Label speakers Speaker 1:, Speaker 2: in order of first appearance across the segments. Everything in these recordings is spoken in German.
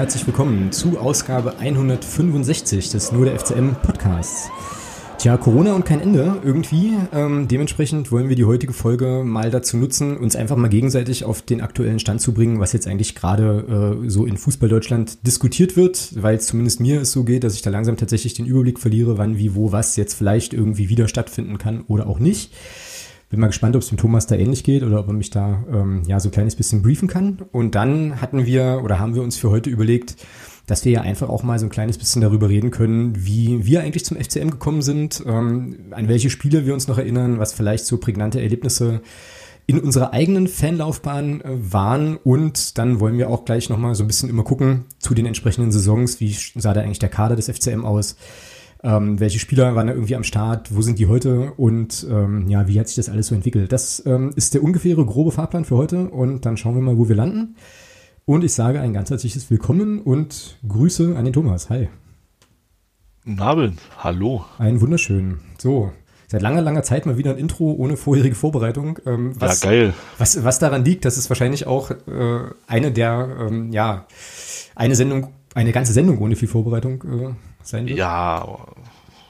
Speaker 1: Herzlich willkommen zu Ausgabe 165 des Nur der FCM Podcasts. Tja, Corona und kein Ende irgendwie. Ähm, dementsprechend wollen wir die heutige Folge mal dazu nutzen, uns einfach mal gegenseitig auf den aktuellen Stand zu bringen, was jetzt eigentlich gerade äh, so in Fußball-Deutschland diskutiert wird, weil es zumindest mir es so geht, dass ich da langsam tatsächlich den Überblick verliere, wann, wie, wo, was jetzt vielleicht irgendwie wieder stattfinden kann oder auch nicht. Bin mal gespannt, ob es dem Thomas da ähnlich geht oder ob er mich da ähm, ja so ein kleines bisschen briefen kann. Und dann hatten wir oder haben wir uns für heute überlegt, dass wir ja einfach auch mal so ein kleines bisschen darüber reden können, wie wir eigentlich zum FCM gekommen sind, ähm, an welche Spiele wir uns noch erinnern, was vielleicht so prägnante Erlebnisse in unserer eigenen Fanlaufbahn äh, waren. Und dann wollen wir auch gleich nochmal so ein bisschen immer gucken zu den entsprechenden Saisons, wie sah da eigentlich der Kader des FCM aus, ähm, welche Spieler waren da irgendwie am Start, wo sind die heute und ähm, ja, wie hat sich das alles so entwickelt. Das ähm, ist der ungefähre grobe Fahrplan für heute und dann schauen wir mal, wo wir landen. Und ich sage ein ganz herzliches Willkommen und Grüße an den Thomas. Hi.
Speaker 2: Nabeln, hallo.
Speaker 1: Ein wunderschön. So, seit langer, langer Zeit mal wieder ein Intro ohne vorherige Vorbereitung.
Speaker 2: Ähm, was, ja, geil.
Speaker 1: Was, was daran liegt, dass es wahrscheinlich auch äh, eine der, ähm, ja, eine Sendung, eine ganze Sendung ohne viel Vorbereitung äh, sein wird.
Speaker 2: Ja.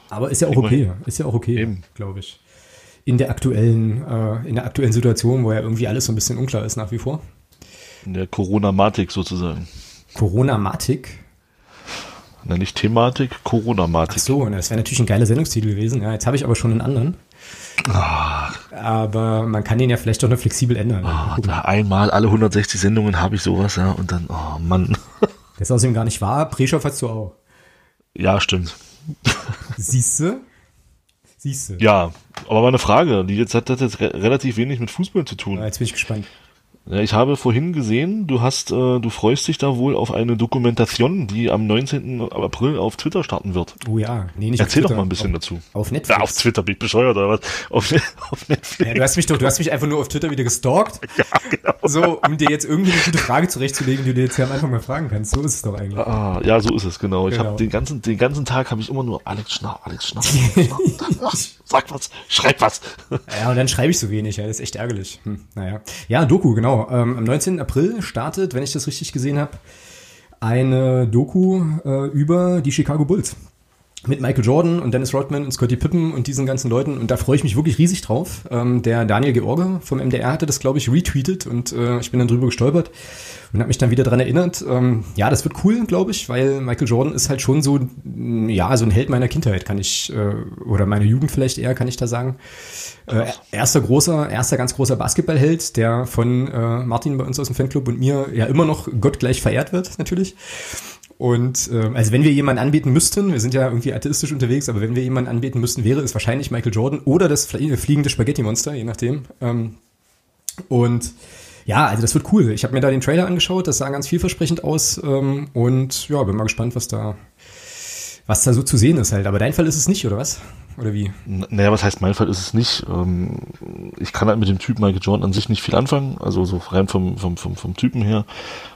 Speaker 1: Aber ist ja auch okay. Ist ja auch okay, glaube ich. In der aktuellen, äh, in der aktuellen Situation, wo ja irgendwie alles so ein bisschen unklar ist nach wie vor.
Speaker 2: In der Corona-Matik sozusagen.
Speaker 1: Corona-Matik?
Speaker 2: Na, nicht Thematik, Corona-Matik.
Speaker 1: Ach so, das wäre natürlich ein geiler Sendungstitel gewesen. Ja, jetzt habe ich aber schon einen anderen. Ach. Aber man kann den ja vielleicht doch noch flexibel ändern.
Speaker 2: Oh, einmal alle 160 Sendungen habe ich sowas, ja, und dann, oh Mann.
Speaker 1: Das ist außerdem gar nicht wahr. Preschoff hast du auch.
Speaker 2: Ja, stimmt.
Speaker 1: Siehst du? Siehst du.
Speaker 2: Ja, aber meine Frage, die jetzt hat das jetzt re relativ wenig mit Fußball zu tun.
Speaker 1: Ja, jetzt bin ich gespannt.
Speaker 2: Ich habe vorhin gesehen, du hast, äh, du freust dich da wohl auf eine Dokumentation, die am 19. April auf Twitter starten wird.
Speaker 1: Oh ja,
Speaker 2: nee, nicht Erzähl doch mal ein bisschen auf, dazu.
Speaker 1: Auf Netflix.
Speaker 2: Ja, auf Twitter bin ich bescheuert oder was? Auf,
Speaker 1: auf Netflix. Ja, du hast mich doch, du hast mich einfach nur auf Twitter wieder gestalkt. Ja, genau. So, um dir jetzt irgendwie eine gute Frage zurechtzulegen, die du dir jetzt hier am Anfang mal fragen kannst. So ist es doch eigentlich.
Speaker 2: Ah, ja, so ist es, genau. Ich genau. habe den ganzen, den ganzen Tag habe ich immer nur Alex Schnarr, Alex Schnarr. Sag was, schreib was.
Speaker 1: Ja, und dann schreibe ich so wenig, ja, das ist echt ärgerlich. Hm, naja. Ja, Doku, genau. Ähm, am 19. April startet, wenn ich das richtig gesehen habe, eine Doku äh, über die Chicago Bulls mit Michael Jordan und Dennis Rodman und Scottie Pippen und diesen ganzen Leuten. Und da freue ich mich wirklich riesig drauf. Ähm, der Daniel George vom MDR hatte das, glaube ich, retweetet und äh, ich bin dann drüber gestolpert und habe mich dann wieder dran erinnert. Ähm, ja, das wird cool, glaube ich, weil Michael Jordan ist halt schon so, ja, so ein Held meiner Kindheit, kann ich, äh, oder meine Jugend vielleicht eher, kann ich da sagen. Äh, erster großer, erster ganz großer Basketballheld, der von äh, Martin bei uns aus dem Fanclub und mir ja immer noch gottgleich verehrt wird, natürlich. Und äh, also wenn wir jemanden anbieten müssten, wir sind ja irgendwie atheistisch unterwegs, aber wenn wir jemanden anbieten müssten, wäre es wahrscheinlich Michael Jordan oder das fliegende Spaghetti-Monster, je nachdem. Ähm, und ja, also das wird cool. Ich habe mir da den Trailer angeschaut, das sah ganz vielversprechend aus ähm, und ja, bin mal gespannt, was da, was da so zu sehen ist halt. Aber dein Fall ist es nicht, oder was? Oder wie?
Speaker 2: naja, was heißt mein Fall ist es nicht? Ähm, ich kann halt mit dem Typ Michael Jordan an sich nicht viel anfangen, also so rein vom, vom, vom, vom Typen her.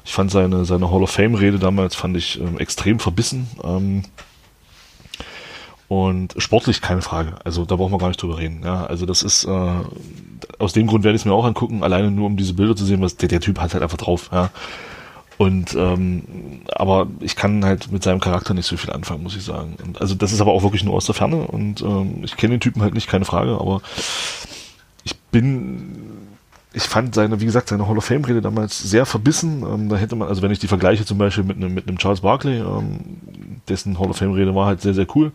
Speaker 2: Ich fand seine, seine Hall of Fame-Rede damals fand ich ähm, extrem verbissen. Ähm, und sportlich keine Frage. Also da brauchen wir gar nicht drüber reden. Ja, also das ist äh, aus dem Grund werde ich es mir auch angucken, alleine nur um diese Bilder zu sehen, was der, der Typ hat halt einfach drauf. Ja. Und ähm, aber ich kann halt mit seinem Charakter nicht so viel anfangen, muss ich sagen. Und, also das ist aber auch wirklich nur aus der Ferne und ähm, ich kenne den Typen halt nicht, keine Frage, aber ich bin, ich fand seine, wie gesagt, seine Hall of Fame-Rede damals sehr verbissen. Ähm, da hätte man, also wenn ich die vergleiche zum Beispiel mit einem mit einem Charles Barkley, ähm, dessen Hall of Fame-Rede war halt sehr, sehr cool.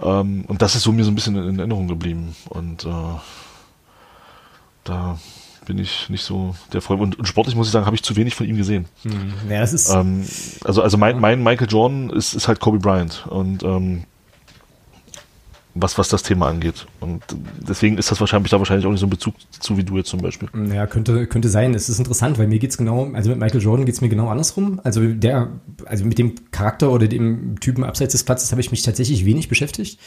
Speaker 2: Ähm, und das ist so mir so ein bisschen in Erinnerung geblieben. Und äh, da bin ich nicht so der Freund. Und, und sportlich muss ich sagen, habe ich zu wenig von ihm gesehen.
Speaker 1: Hm. Ja, das ist
Speaker 2: ähm, also also mein, mein Michael Jordan ist, ist halt Kobe Bryant. Und ähm, was, was das Thema angeht. Und deswegen ist das wahrscheinlich da wahrscheinlich auch nicht so ein Bezug zu wie du jetzt zum Beispiel.
Speaker 1: Ja, könnte, könnte sein. Es ist interessant, weil mir geht's genau, also mit Michael Jordan geht's mir genau andersrum. Also der, also mit dem Charakter oder dem Typen abseits des Platzes habe ich mich tatsächlich wenig beschäftigt.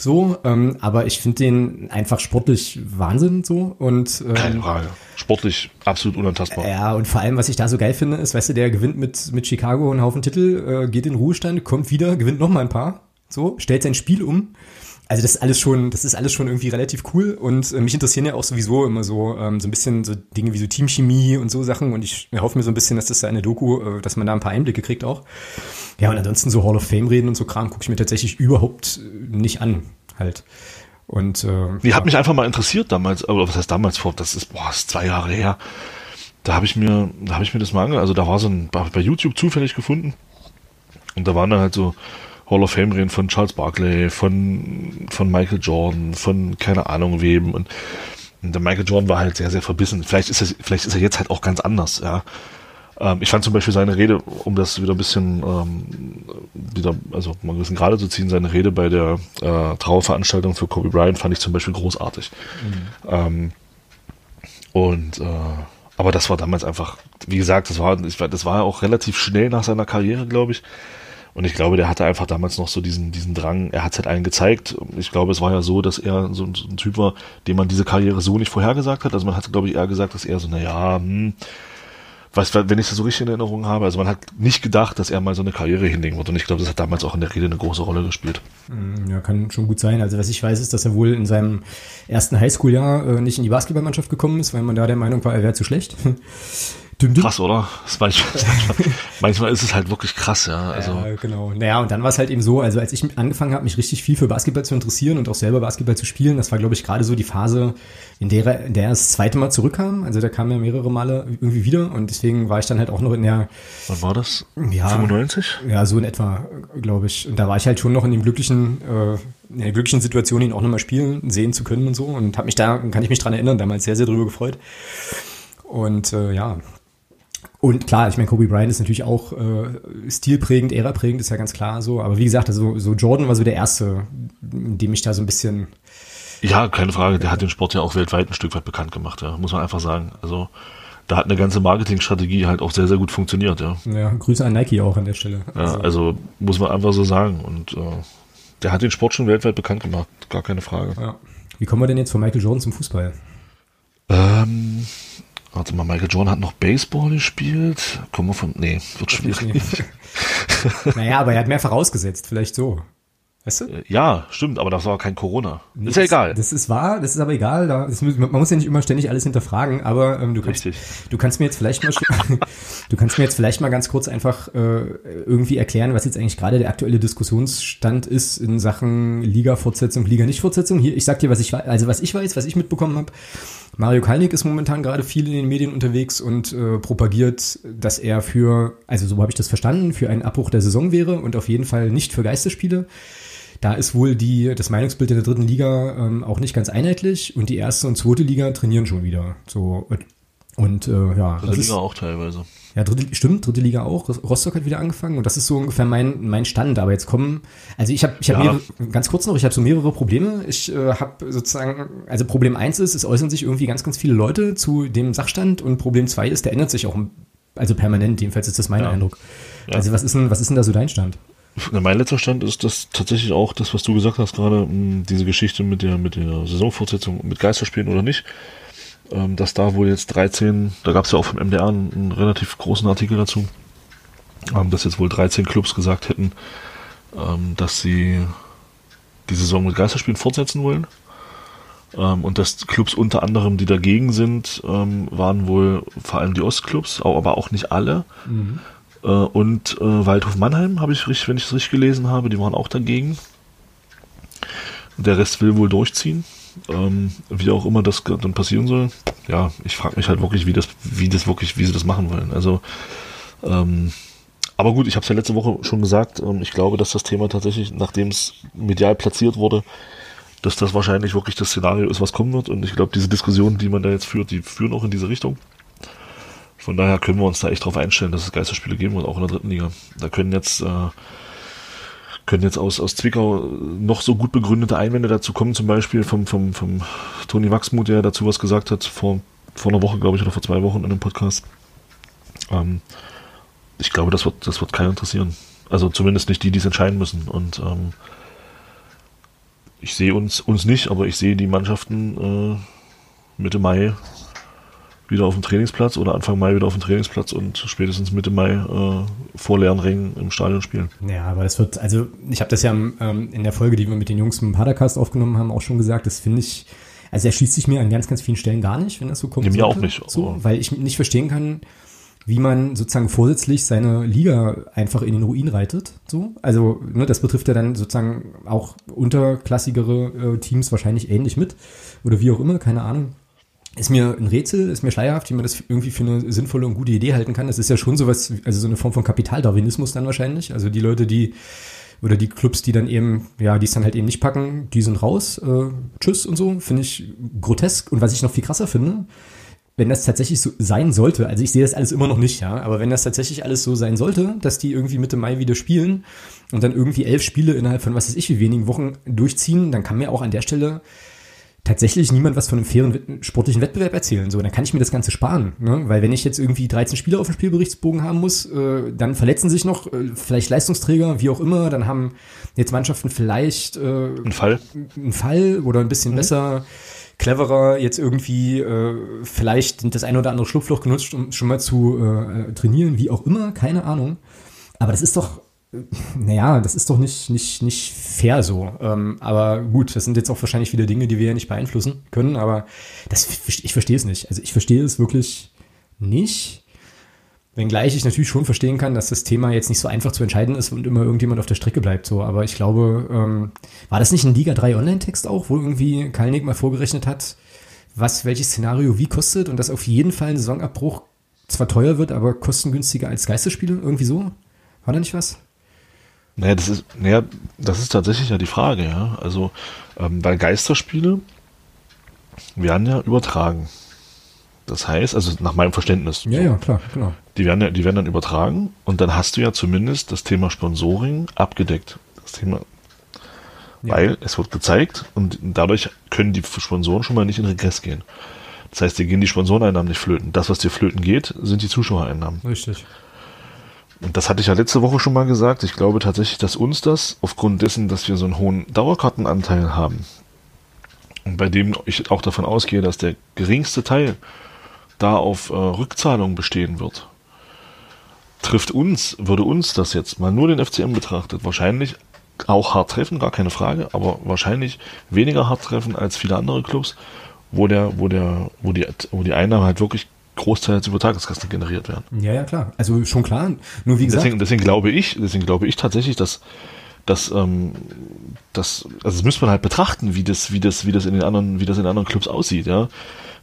Speaker 1: So, ähm, aber ich finde den einfach sportlich Wahnsinn so und
Speaker 2: ähm, keine Frage. Sportlich absolut unantastbar.
Speaker 1: Ja, und vor allem, was ich da so geil finde, ist, weißt du, der gewinnt mit, mit Chicago einen Haufen Titel, äh, geht in Ruhestand, kommt wieder, gewinnt noch mal ein paar, so, stellt sein Spiel um also das ist alles schon, das ist alles schon irgendwie relativ cool und äh, mich interessieren ja auch sowieso immer so ähm, so ein bisschen so Dinge wie so Teamchemie und so Sachen und ich hoffe mir so ein bisschen, dass das da eine Doku, äh, dass man da ein paar Einblicke kriegt auch. Ja und ansonsten so Hall of Fame reden und so Kram gucke ich mir tatsächlich überhaupt äh, nicht an halt. Und äh,
Speaker 2: die hat mich einfach mal interessiert damals, aber was heißt damals vor? Das ist boah, das ist zwei Jahre her. Da habe ich mir, da habe ich mir das mal ange, also da war so ein bei YouTube zufällig gefunden und da waren dann halt so Hall of Fame reden von Charles Barkley, von, von Michael Jordan, von keine Ahnung wem. Und, und der Michael Jordan war halt sehr, sehr verbissen. Vielleicht ist er, vielleicht ist er jetzt halt auch ganz anders, ja. Ähm, ich fand zum Beispiel seine Rede, um das wieder ein bisschen ähm, wieder, also mal ein bisschen gerade zu ziehen, seine Rede bei der äh, Trauerveranstaltung für Kobe Bryant fand ich zum Beispiel großartig. Mhm. Ähm, und äh, aber das war damals einfach, wie gesagt, das war, das war ja auch relativ schnell nach seiner Karriere, glaube ich. Und ich glaube, der hatte einfach damals noch so diesen, diesen Drang, er hat es halt allen gezeigt. Ich glaube, es war ja so, dass er so, so ein Typ war, dem man diese Karriere so nicht vorhergesagt hat. Also man hat, glaube ich, eher gesagt, dass er so, naja, hm, was, wenn ich das so richtig in Erinnerung habe, also man hat nicht gedacht, dass er mal so eine Karriere hinlegen wird. Und ich glaube, das hat damals auch in der Rede eine große Rolle gespielt.
Speaker 1: Mm, ja, kann schon gut sein. Also was ich weiß, ist, dass er wohl in seinem ersten Highschool-Jahr äh, nicht in die Basketballmannschaft gekommen ist, weil man da der Meinung war, er wäre zu schlecht.
Speaker 2: Düm, düm. Krass, oder? Manchmal, manchmal, ist es halt wirklich krass, ja. Also.
Speaker 1: Ja, genau. Naja, und dann war es halt eben so, also als ich angefangen habe, mich richtig viel für Basketball zu interessieren und auch selber Basketball zu spielen, das war, glaube ich, gerade so die Phase, in der, er, in der er das zweite Mal zurückkam. Also da kam er mehrere Male irgendwie wieder und deswegen war ich dann halt auch noch in der.
Speaker 2: Wann war das?
Speaker 1: Ja.
Speaker 2: 95?
Speaker 1: Ja, so in etwa, glaube ich. Und da war ich halt schon noch in dem glücklichen, äh, in der glücklichen Situation, ihn auch nochmal spielen, sehen zu können und so. Und habe mich da, kann ich mich dran erinnern, damals sehr, sehr drüber gefreut. Und äh, ja, und klar, ich meine, Kobe Bryant ist natürlich auch äh, stilprägend, ära-prägend, ist ja ganz klar so. Aber wie gesagt, also, so Jordan war so der Erste, in dem ich da so ein bisschen...
Speaker 2: Ja, keine Frage. Der hat den Sport ja auch weltweit ein Stück weit bekannt gemacht, ja, muss man einfach sagen. Also da hat eine ganze Marketingstrategie halt auch sehr, sehr gut funktioniert, ja.
Speaker 1: Ja, Grüße an Nike auch an der Stelle.
Speaker 2: Also, ja, also muss man einfach so sagen. Und äh, der hat den Sport schon weltweit bekannt gemacht, gar keine Frage.
Speaker 1: Ja. Wie kommen wir denn jetzt von Michael Jordan zum Fußball?
Speaker 2: Ähm, Warte mal, Michael Jordan hat noch Baseball gespielt. Kommen wir von. Nee, wird schwierig.
Speaker 1: naja, aber er hat mehr vorausgesetzt, vielleicht so. Weißt du? Äh,
Speaker 2: ja, stimmt, aber das war kein Corona. Nee, ist ja egal.
Speaker 1: Das ist wahr, das ist aber egal. Das, man muss ja nicht immer ständig alles hinterfragen, aber ähm, du, kannst, du kannst mir jetzt vielleicht mal du kannst mir jetzt vielleicht mal ganz kurz einfach äh, irgendwie erklären, was jetzt eigentlich gerade der aktuelle Diskussionsstand ist in Sachen Liga-Fortsetzung, Liga-Nicht-Fortsetzung. Hier, ich sag dir, was ich also was ich weiß, was ich mitbekommen habe. Mario Kalnick ist momentan gerade viel in den Medien unterwegs und äh, propagiert, dass er für, also so habe ich das verstanden, für einen Abbruch der Saison wäre und auf jeden Fall nicht für Geisterspiele. Da ist wohl die, das Meinungsbild in der dritten Liga ähm, auch nicht ganz einheitlich und die erste und zweite Liga trainieren schon wieder. So und äh, ja,
Speaker 2: dritte Liga auch teilweise.
Speaker 1: Ja, dritte, stimmt, dritte Liga auch. Rostock hat wieder angefangen und das ist so ungefähr mein mein Stand. Aber jetzt kommen, also ich habe ich habe ja. ganz kurz noch, ich habe so mehrere Probleme. Ich äh, habe sozusagen, also Problem eins ist, es äußern sich irgendwie ganz ganz viele Leute zu dem Sachstand und Problem zwei ist, der ändert sich auch, also permanent. Jedenfalls ist das mein ja. Eindruck. Ja. Also was ist denn was ist denn da so dein Stand?
Speaker 2: Mein letzter Stand ist das tatsächlich auch das, was du gesagt hast gerade, diese Geschichte mit der, mit der Saisonfortsetzung, mit Geisterspielen oder nicht. Ähm, dass da wohl jetzt 13, da gab es ja auch vom MDR einen, einen, relativ großen Artikel dazu, ähm, dass jetzt wohl 13 Clubs gesagt hätten, ähm, dass sie die Saison mit Geisterspielen fortsetzen wollen. und dass Clubs unter anderem, die dagegen sind, waren wohl vor allem die Ostclubs, aber auch nicht alle. Mhm. Äh, und äh, Waldhof Mannheim, habe ich richtig, wenn ich es richtig gelesen habe, die waren auch dagegen. Der Rest will wohl durchziehen. Ähm, wie auch immer das dann passieren soll. Ja, ich frage mich halt wirklich, wie das, wie das wirklich, wie sie das machen wollen. Also, ähm, aber gut, ich habe es ja letzte Woche schon gesagt. Ähm, ich glaube, dass das Thema tatsächlich, nachdem es medial platziert wurde, dass das wahrscheinlich wirklich das Szenario ist, was kommen wird. Und ich glaube, diese Diskussionen, die man da jetzt führt, die führen auch in diese Richtung. Von daher können wir uns da echt darauf einstellen, dass es Geisterspiele geben wird, auch in der dritten Liga. Da können jetzt, äh, können jetzt aus, aus Zwickau noch so gut begründete Einwände dazu kommen, zum Beispiel vom, vom, vom Toni Wachsmuth, der dazu was gesagt hat, vor, vor einer Woche, glaube ich, oder vor zwei Wochen in einem Podcast. Ähm, ich glaube, das wird, das wird keinen interessieren. Also zumindest nicht die, die es entscheiden müssen. Und ähm, ich sehe uns, uns nicht, aber ich sehe die Mannschaften äh, Mitte Mai wieder auf dem Trainingsplatz oder Anfang Mai wieder auf dem Trainingsplatz und spätestens Mitte Mai äh, vor leeren Rängen im Stadion spielen.
Speaker 1: Ja, aber das wird, also ich habe das ja ähm, in der Folge, die wir mit den Jungs im Padercast aufgenommen haben, auch schon gesagt, das finde ich, also er schließt sich mir an ganz, ganz vielen Stellen gar nicht, wenn das so kommt.
Speaker 2: Nee, mir auch nicht.
Speaker 1: So, weil ich nicht verstehen kann, wie man sozusagen vorsätzlich seine Liga einfach in den Ruin reitet. So, also ne, das betrifft ja dann sozusagen auch unterklassigere äh, Teams wahrscheinlich ähnlich mit oder wie auch immer, keine Ahnung. Ist mir ein Rätsel, ist mir schleierhaft, wie man das irgendwie für eine sinnvolle und gute Idee halten kann. Das ist ja schon sowas, also so eine Form von Kapitaldarwinismus dann wahrscheinlich. Also die Leute, die oder die Clubs, die dann eben, ja, die es dann halt eben nicht packen, die sind raus, äh, tschüss und so, finde ich grotesk. Und was ich noch viel krasser finde, wenn das tatsächlich so sein sollte, also ich sehe das alles immer noch nicht, ja, aber wenn das tatsächlich alles so sein sollte, dass die irgendwie Mitte Mai wieder spielen und dann irgendwie elf Spiele innerhalb von was weiß ich wie wenigen Wochen durchziehen, dann kann mir auch an der Stelle tatsächlich niemand was von einem fairen sportlichen Wettbewerb erzählen. So, dann kann ich mir das Ganze sparen. Ne? Weil wenn ich jetzt irgendwie 13 Spieler auf dem Spielberichtsbogen haben muss, äh, dann verletzen sich noch äh, vielleicht Leistungsträger, wie auch immer. Dann haben jetzt Mannschaften vielleicht äh,
Speaker 2: ein Fall,
Speaker 1: ein Fall oder ein bisschen mhm. besser, cleverer jetzt irgendwie äh, vielleicht das ein oder andere Schlupfloch genutzt, um schon mal zu äh, trainieren, wie auch immer, keine Ahnung. Aber das ist doch naja, das ist doch nicht, nicht, nicht fair so. Ähm, aber gut, das sind jetzt auch wahrscheinlich wieder Dinge, die wir ja nicht beeinflussen können, aber das, ich verstehe es nicht. Also ich verstehe es wirklich nicht. Wenngleich ich natürlich schon verstehen kann, dass das Thema jetzt nicht so einfach zu entscheiden ist und immer irgendjemand auf der Strecke bleibt. So, aber ich glaube, ähm, war das nicht ein Liga 3 Online-Text auch, wo irgendwie Kalnick mal vorgerechnet hat, was welches Szenario wie kostet und dass auf jeden Fall ein Saisonabbruch zwar teuer wird, aber kostengünstiger als Geisterspiele? Irgendwie so? War da nicht was?
Speaker 2: Naja, das ist, naja, das ist tatsächlich ja die Frage, ja. Also, ähm, weil Geisterspiele werden ja übertragen. Das heißt, also nach meinem Verständnis.
Speaker 1: Ja, so, ja, klar, genau.
Speaker 2: Die werden, ja, die werden dann übertragen und dann hast du ja zumindest das Thema Sponsoring abgedeckt. Das Thema, ja. weil es wird gezeigt und dadurch können die Sponsoren schon mal nicht in Regress gehen. Das heißt, dir gehen die Sponsoreneinnahmen nicht flöten. Das, was dir flöten geht, sind die Zuschauereinnahmen.
Speaker 1: Richtig.
Speaker 2: Und das hatte ich ja letzte Woche schon mal gesagt. Ich glaube tatsächlich, dass uns das aufgrund dessen, dass wir so einen hohen Dauerkartenanteil haben, und bei dem ich auch davon ausgehe, dass der geringste Teil da auf äh, Rückzahlung bestehen wird, trifft uns, würde uns das jetzt mal nur den FCM betrachtet, wahrscheinlich auch hart treffen, gar keine Frage, aber wahrscheinlich weniger hart treffen als viele andere Clubs, wo der, wo der, wo die, wo die Einnahmen halt wirklich großteils über Tageskasten generiert werden.
Speaker 1: Ja, ja, klar. Also schon klar. Nur wie gesagt.
Speaker 2: Deswegen, deswegen glaube ich, deswegen glaube ich tatsächlich, dass, dass, ähm, das, also das müsste man halt betrachten, wie das, wie das, wie das in den anderen, wie das in anderen Clubs aussieht, ja.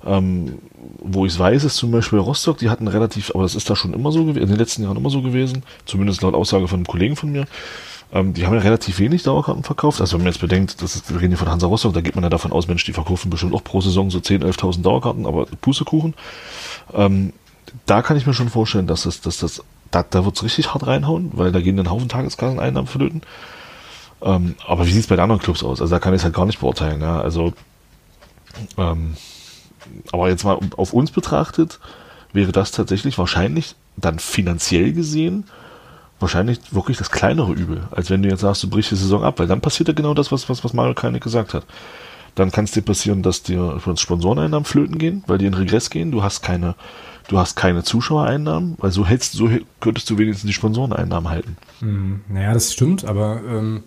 Speaker 2: Ähm, wo ich es weiß, ist zum Beispiel Rostock, die hatten relativ, aber das ist da schon immer so gewesen, in den letzten Jahren immer so gewesen, zumindest laut Aussage von einem Kollegen von mir, ähm, die haben ja relativ wenig Dauerkarten verkauft. Also wenn man jetzt bedenkt, das ist, wir reden hier von Hansa Rostock, da geht man ja davon aus, Mensch, die verkaufen bestimmt auch pro Saison so 10.000, 11.000 Dauerkarten, aber Pustekuchen. Ähm, da kann ich mir schon vorstellen, dass das, dass das, da, da es richtig hart reinhauen, weil da gehen dann Haufen Tageskasseneinnahmen flöten. Ähm, aber wie sieht es bei den anderen Clubs aus? Also da kann ich es halt gar nicht beurteilen. Ja? Also, ähm, aber jetzt mal auf uns betrachtet, wäre das tatsächlich wahrscheinlich dann finanziell gesehen wahrscheinlich wirklich das kleinere Übel, als wenn du jetzt sagst, du brichst die Saison ab, weil dann passiert ja genau das, was, was, was Mario Keinig gesagt hat. Dann kann es dir passieren, dass dir Sponsoreneinnahmen flöten gehen, weil die in Regress gehen. Du hast keine, du hast keine Zuschauereinnahmen, weil so hältst, so könntest du wenigstens die Sponsoreneinnahmen halten.
Speaker 1: Hm, naja, das stimmt, aber ähm,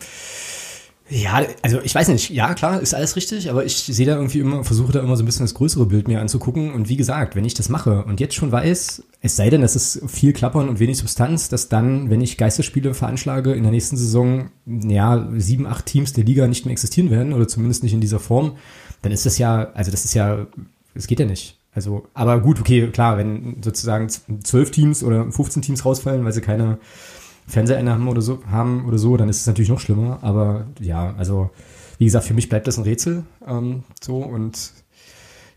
Speaker 1: ja, also ich weiß nicht, ja klar, ist alles richtig, aber ich sehe da irgendwie immer, versuche da immer so ein bisschen das größere Bild mir anzugucken. Und wie gesagt, wenn ich das mache und jetzt schon weiß, es sei denn, es ist viel Klappern und wenig Substanz, dass dann, wenn ich Geisterspiele veranschlage, in der nächsten Saison, ja, sieben, acht Teams der Liga nicht mehr existieren werden oder zumindest nicht in dieser Form, dann ist das ja, also das ist ja, es geht ja nicht. Also, aber gut, okay, klar, wenn sozusagen zwölf Teams oder 15 Teams rausfallen, weil sie keine Fernseheinnahmen oder so haben oder so, dann ist es natürlich noch schlimmer. Aber ja, also wie gesagt, für mich bleibt das ein Rätsel ähm, so und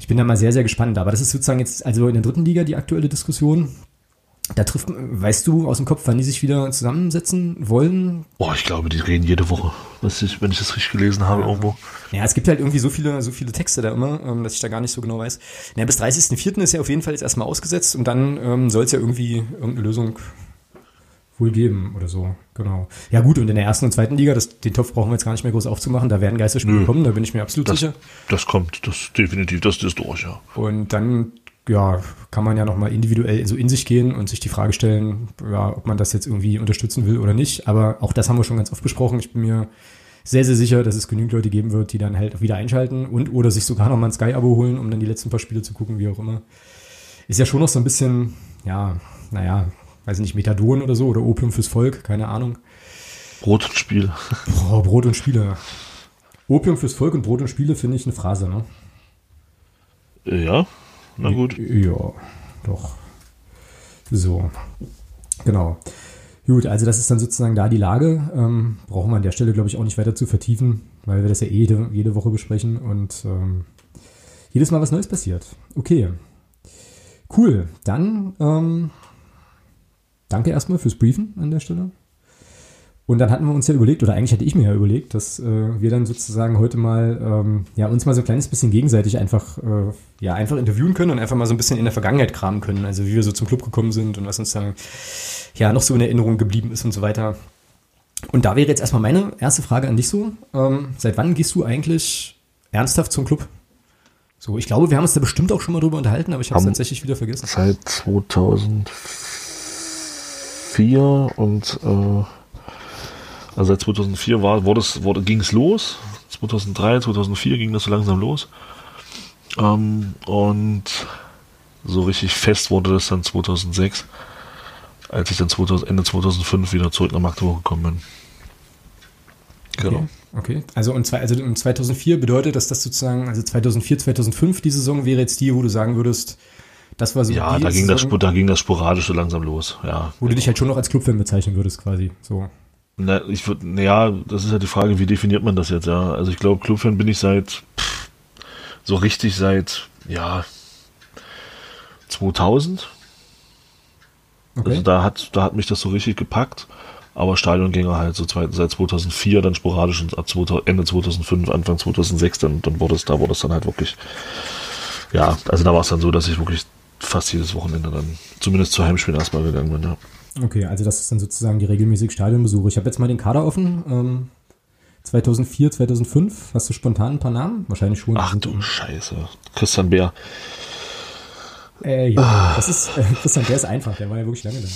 Speaker 1: ich bin da mal sehr, sehr gespannt. Aber das ist sozusagen jetzt, also in der dritten Liga die aktuelle Diskussion. Da trifft, weißt du aus dem Kopf, wann die sich wieder zusammensetzen wollen?
Speaker 2: Boah, ich glaube, die reden jede Woche, ich, wenn ich das richtig gelesen habe, ja. irgendwo.
Speaker 1: Ja, es gibt halt irgendwie so viele, so viele Texte da immer, ähm, dass ich da gar nicht so genau weiß. Ja, bis 30.04. ist ja auf jeden Fall jetzt erstmal ausgesetzt und dann ähm, soll es ja irgendwie irgendeine Lösung wohl geben oder so. Genau. Ja gut, und in der ersten und zweiten Liga, das, den Topf brauchen wir jetzt gar nicht mehr groß aufzumachen, da werden Geisterspiele Nö. kommen, da bin ich mir absolut
Speaker 2: das,
Speaker 1: sicher.
Speaker 2: Das kommt, das definitiv, das ist durch, ja.
Speaker 1: Und dann ja, kann man ja nochmal individuell so in sich gehen und sich die Frage stellen, ja, ob man das jetzt irgendwie unterstützen will oder nicht. Aber auch das haben wir schon ganz oft besprochen. Ich bin mir sehr, sehr sicher, dass es genügend Leute geben wird, die dann halt wieder einschalten und oder sich sogar nochmal ein Sky-Abo holen, um dann die letzten paar Spiele zu gucken, wie auch immer. Ist ja schon noch so ein bisschen, ja, naja, weiß nicht, Methadon oder so oder Opium fürs Volk, keine Ahnung.
Speaker 2: Brot und Spiele.
Speaker 1: Boah, Brot und Spiele. Opium fürs Volk und Brot und Spiele finde ich eine Phrase, ne?
Speaker 2: Ja, na gut.
Speaker 1: Ja, doch. So, genau. Gut, also das ist dann sozusagen da die Lage. Ähm, brauchen wir an der Stelle, glaube ich, auch nicht weiter zu vertiefen, weil wir das ja eh jede, jede Woche besprechen und ähm, jedes Mal was Neues passiert. Okay. Cool. Dann ähm, danke erstmal fürs Briefen an der Stelle. Und dann hatten wir uns ja überlegt, oder eigentlich hatte ich mir ja überlegt, dass äh, wir dann sozusagen heute mal, ähm, ja, uns mal so ein kleines bisschen gegenseitig einfach, äh, ja, einfach interviewen können und einfach mal so ein bisschen in der Vergangenheit kramen können. Also wie wir so zum Club gekommen sind und was uns dann, ja, noch so in Erinnerung geblieben ist und so weiter. Und da wäre jetzt erstmal meine erste Frage an dich so. Ähm, seit wann gehst du eigentlich ernsthaft zum Club? So, ich glaube, wir haben uns da bestimmt auch schon mal drüber unterhalten, aber ich habe es tatsächlich wieder vergessen.
Speaker 2: Seit 2004 und äh, also seit 2004 war, wurde es, wurde, ging es los. 2003, 2004 ging das so langsam los. Ähm, und so richtig fest wurde das dann 2006, als ich dann 2000, Ende 2005 wieder zurück nach Magdeburg gekommen bin.
Speaker 1: Genau. Okay. Okay, also, und zwei, also 2004 bedeutet, dass das sozusagen, also 2004, 2005, die Saison wäre jetzt die, wo du sagen würdest, das war so.
Speaker 2: Ja, da ging, das, da ging das sporadisch so langsam los, ja.
Speaker 1: Wo du dich halt schon noch als Clubfan bezeichnen würdest, quasi, so.
Speaker 2: Na, ich würde, naja, das ist ja die Frage, wie definiert man das jetzt, ja? Also ich glaube, Clubfan bin ich seit, pff, so richtig seit, ja, 2000. Okay. Also da hat, da hat mich das so richtig gepackt. Aber Stadiongänger halt so zwei, seit 2004, dann sporadisch und ab 2000, Ende 2005, Anfang 2006, dann, dann wurde es, da wurde es dann halt wirklich, ja, also da war es dann so, dass ich wirklich fast jedes Wochenende dann zumindest zu Heimspielen erstmal gegangen bin, ja.
Speaker 1: Okay, also das ist dann sozusagen die regelmäßige Stadionbesuche. Ich habe jetzt mal den Kader offen. Ähm, 2004, 2005. Hast du spontan ein paar Namen? Wahrscheinlich schon.
Speaker 2: Ach du Scheiße. Christian Bär.
Speaker 1: Äh, ja, ah. das ist, äh, Christian Bär ist einfach. Der war ja wirklich lange da.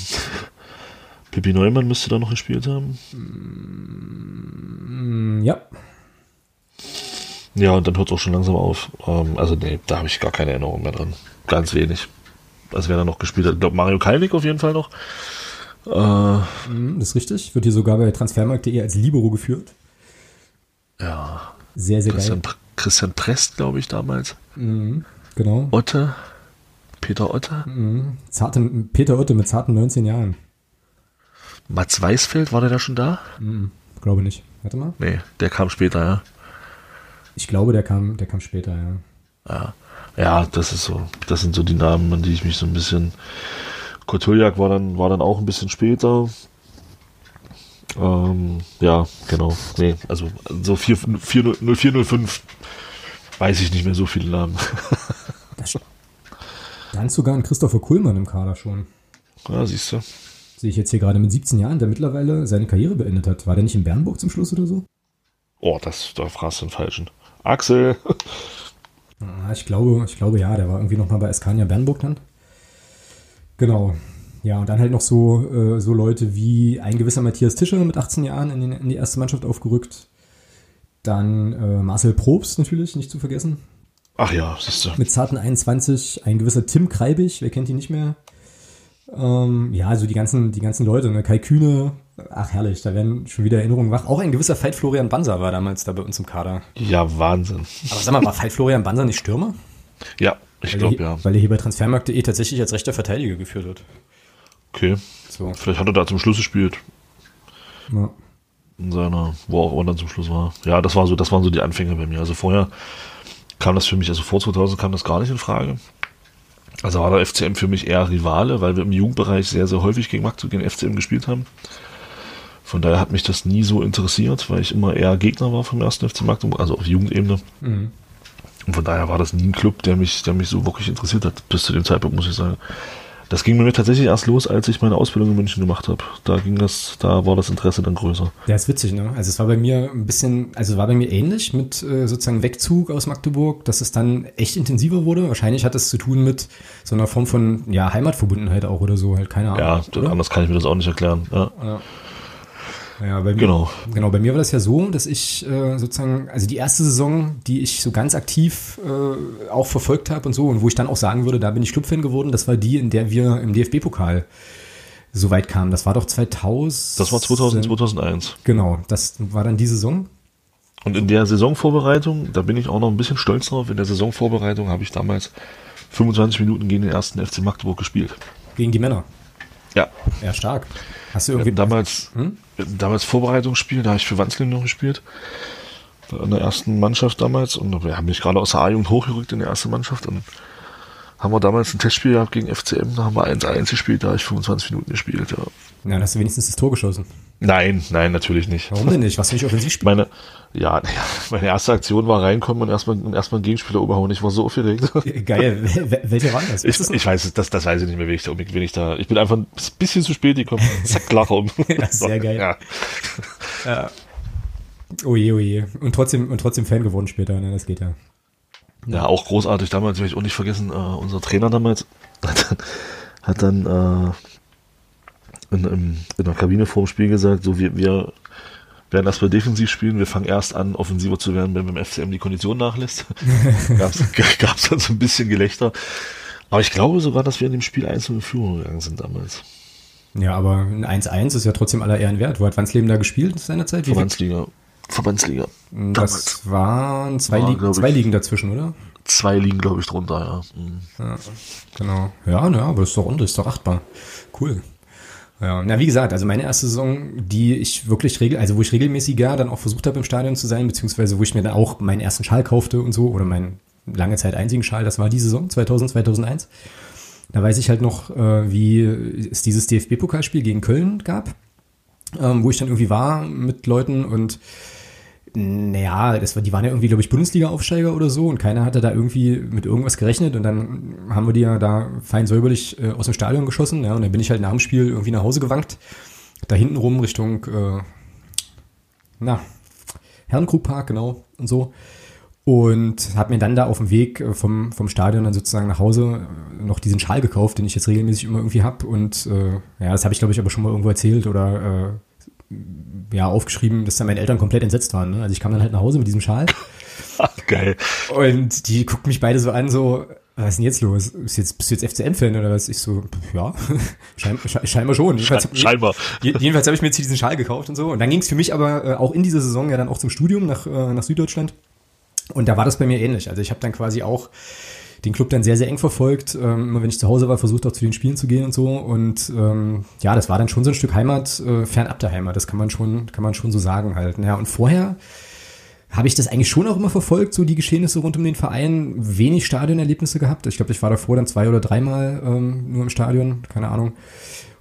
Speaker 2: Pippi Neumann müsste da noch gespielt haben.
Speaker 1: Mm, ja.
Speaker 2: Ja, und dann hört es auch schon langsam auf. Ähm, also, nee, da habe ich gar keine Erinnerung mehr dran. Ganz wenig. Also, wer da noch gespielt hat, ich glaube, Mario Kalnick auf jeden Fall noch.
Speaker 1: Äh, mhm, das ist richtig. Wird hier sogar bei transfermarkt.de als Libero geführt.
Speaker 2: Ja.
Speaker 1: Sehr, sehr
Speaker 2: Christian,
Speaker 1: geil.
Speaker 2: Christian Prest, glaube ich, damals.
Speaker 1: Mhm, genau.
Speaker 2: Otte. Peter Otte.
Speaker 1: Mhm. Zarte, Peter Otte mit zarten 19 Jahren.
Speaker 2: Mats Weißfeld, war der da schon da?
Speaker 1: Mhm, glaube nicht. Warte mal.
Speaker 2: Nee, der kam später, ja.
Speaker 1: Ich glaube, der kam, der kam später, ja.
Speaker 2: Ja. Ja, das ist so, das sind so die Namen, an die ich mich so ein bisschen Kotuljak war dann, war dann auch ein bisschen später. Ähm, ja, genau. Nee, also so 0405 weiß ich nicht mehr so viele Namen.
Speaker 1: Da ist sogar ein Christopher Kuhlmann im Kader schon.
Speaker 2: Ja, siehst du.
Speaker 1: Sehe ich jetzt hier gerade mit 17 Jahren, der mittlerweile seine Karriere beendet hat. War der nicht in Bernburg zum Schluss oder so?
Speaker 2: Oh, das, da fragst du den Falschen. Axel!
Speaker 1: Ah, ich glaube, ich glaube ja, der war irgendwie nochmal bei Eskania Bernburg dann. Genau. Ja, und dann halt noch so, äh, so Leute wie ein gewisser Matthias Tischer mit 18 Jahren in, den, in die erste Mannschaft aufgerückt. Dann äh, Marcel Probst natürlich, nicht zu vergessen.
Speaker 2: Ach ja, siehst du.
Speaker 1: Mit zarten 21, ein gewisser Tim Kreibig, wer kennt ihn nicht mehr? Ähm, ja, also die ganzen, die ganzen Leute, ne? Kai Kühne, ach herrlich, da werden schon wieder Erinnerungen wach. Auch ein gewisser Veit Florian Banser war damals da bei uns im Kader.
Speaker 2: Ja, Wahnsinn.
Speaker 1: Aber sag mal, war Veit Florian Banser nicht Stürmer?
Speaker 2: Ja, ich glaube ja.
Speaker 1: Weil er hier bei Transfermarkt.de tatsächlich als rechter Verteidiger geführt wird.
Speaker 2: Okay. So. Vielleicht hat er da zum Schluss gespielt. Ja. In seiner, wo auch immer dann zum Schluss war. Ja, das war so, das waren so die Anfänge bei mir. Also vorher kam das für mich, also vor 2000 kam das gar nicht in Frage. Also war der FCM für mich eher Rivale, weil wir im Jugendbereich sehr, sehr häufig gegen Magdeburg gegen FCM gespielt haben. Von daher hat mich das nie so interessiert, weil ich immer eher Gegner war vom ersten FC Magdeburg, also auf Jugendebene. Mhm. Und von daher war das nie ein Club, der mich, der mich so wirklich interessiert hat, bis zu dem Zeitpunkt, muss ich sagen. Das ging mir tatsächlich erst los, als ich meine Ausbildung in München gemacht habe. Da ging das, da war das Interesse dann größer.
Speaker 1: Ja, ist witzig, ne? Also es war bei mir ein bisschen, also war bei mir ähnlich mit äh, sozusagen Wegzug aus Magdeburg, dass es dann echt intensiver wurde. Wahrscheinlich hat das zu tun mit so einer Form von ja, Heimatverbundenheit auch oder so, halt keine Ahnung.
Speaker 2: Ja, oder? anders kann ich mir das auch nicht erklären. Ja.
Speaker 1: ja. Ja, bei mir, genau. genau, bei mir war das ja so, dass ich äh, sozusagen, also die erste Saison, die ich so ganz aktiv äh, auch verfolgt habe und so, und wo ich dann auch sagen würde, da bin ich Clubfan geworden, das war die, in der wir im DFB-Pokal so weit kamen. Das war doch 2000.
Speaker 2: Das war 2000, 2001.
Speaker 1: Genau, das war dann die Saison.
Speaker 2: Und in der Saisonvorbereitung, da bin ich auch noch ein bisschen stolz drauf, in der Saisonvorbereitung habe ich damals 25 Minuten gegen den ersten FC Magdeburg gespielt.
Speaker 1: Gegen die Männer?
Speaker 2: Ja.
Speaker 1: Ja, stark.
Speaker 2: Hast du irgendwie. damals, hm? damals Vorbereitungsspiel, da habe ich für Wanzling noch gespielt. In der ersten Mannschaft damals. Und wir haben mich gerade aus der A-Jugend hochgerückt in die erste Mannschaft. Und haben wir damals ein Testspiel gehabt gegen FCM, da haben wir 1-1 gespielt, da habe ich 25 Minuten gespielt, ja.
Speaker 1: Ja, dann hast du wenigstens das Tor geschossen.
Speaker 2: Nein, nein, natürlich nicht.
Speaker 1: Warum denn nicht? Was für ich offensiv
Speaker 2: spielen? Meine, ja, meine erste Aktion war reinkommen und erstmal, erstmal einen Gegenspieler oberhauen. Ich war so aufgeregt.
Speaker 1: Geil. Welche war
Speaker 2: das? Ich, ich weiß es, das, das weiß ich nicht mehr, wie ich, da, wie ich da, ich bin einfach ein bisschen zu spät gekommen. Zack, klar um.
Speaker 1: ja, sehr geil. Ja. ja. Oje, oje. Und trotzdem, und trotzdem Fan geworden später, ne? Das geht ja.
Speaker 2: Ja, auch großartig damals, werde ich auch nicht vergessen, äh, unser Trainer damals hat dann, hat dann äh, in, in, in der Kabine vor dem Spiel gesagt, so wir, wir werden erstmal defensiv spielen, wir fangen erst an, offensiver zu werden, wenn beim FCM die Kondition nachlässt. Gab es dann so ein bisschen Gelächter. Aber ich glaube sogar, dass wir in dem Spiel einzeln in Führung gegangen sind damals.
Speaker 1: Ja, aber ein 1-1 ist ja trotzdem aller Ehren wert. Wo hat Wandsleben da gespielt seinerzeit?
Speaker 2: Verbandsliga. Verbandsliga.
Speaker 1: Das damals. waren zwei, War, Ligen, zwei Ligen dazwischen, oder?
Speaker 2: Zwei Ligen, glaube ich, drunter, ja. Mhm.
Speaker 1: ja. Genau. Ja, na, aber das ist doch ordentlich, ist doch achtbar. Cool. Ja, na wie gesagt, also meine erste Saison, die ich wirklich regel, also wo ich regelmäßiger dann auch versucht habe im Stadion zu sein, beziehungsweise wo ich mir dann auch meinen ersten Schal kaufte und so oder meinen lange Zeit einzigen Schal, das war die Saison 2000 2001. Da weiß ich halt noch, äh, wie es dieses DFB-Pokalspiel gegen Köln gab, ähm, wo ich dann irgendwie war mit Leuten und naja, das war, die waren ja irgendwie, glaube ich, Bundesliga-Aufsteiger oder so und keiner hatte da irgendwie mit irgendwas gerechnet und dann haben wir die ja da fein säuberlich äh, aus dem Stadion geschossen, ja, und dann bin ich halt nach dem Spiel irgendwie nach Hause gewankt, da hinten rum Richtung, äh, na, Herrenkrugpark, genau, und so. Und habe mir dann da auf dem Weg äh, vom, vom Stadion dann sozusagen nach Hause äh, noch diesen Schal gekauft, den ich jetzt regelmäßig immer irgendwie hab. Und äh, ja, das habe ich, glaube ich, aber schon mal irgendwo erzählt oder äh, ja, aufgeschrieben, dass dann meine Eltern komplett entsetzt waren. Ne? Also ich kam dann halt nach Hause mit diesem Schal.
Speaker 2: Ach, geil.
Speaker 1: Und die guckten mich beide so an, so, was ist denn jetzt los? Bist, jetzt, bist du jetzt FCM-Fan oder was? Ich so, ja, schein, scheinbar schon.
Speaker 2: Jedenfalls, scheinbar.
Speaker 1: Jedenfalls habe ich mir jetzt diesen Schal gekauft und so. Und dann ging es für mich aber äh, auch in dieser Saison ja dann auch zum Studium nach, äh, nach Süddeutschland. Und da war das bei mir ähnlich. Also ich habe dann quasi auch den Club dann sehr, sehr eng verfolgt. Ähm, immer wenn ich zu Hause war, versucht auch zu den Spielen zu gehen und so. Und ähm, ja, das war dann schon so ein Stück Heimat, äh, fernab der Heimat. Das kann man schon, kann man schon so sagen halt. Ja, und vorher habe ich das eigentlich schon auch immer verfolgt, so die Geschehnisse rund um den Verein. Wenig Stadionerlebnisse gehabt. Ich glaube, ich war davor dann zwei oder dreimal ähm, nur im Stadion, keine Ahnung.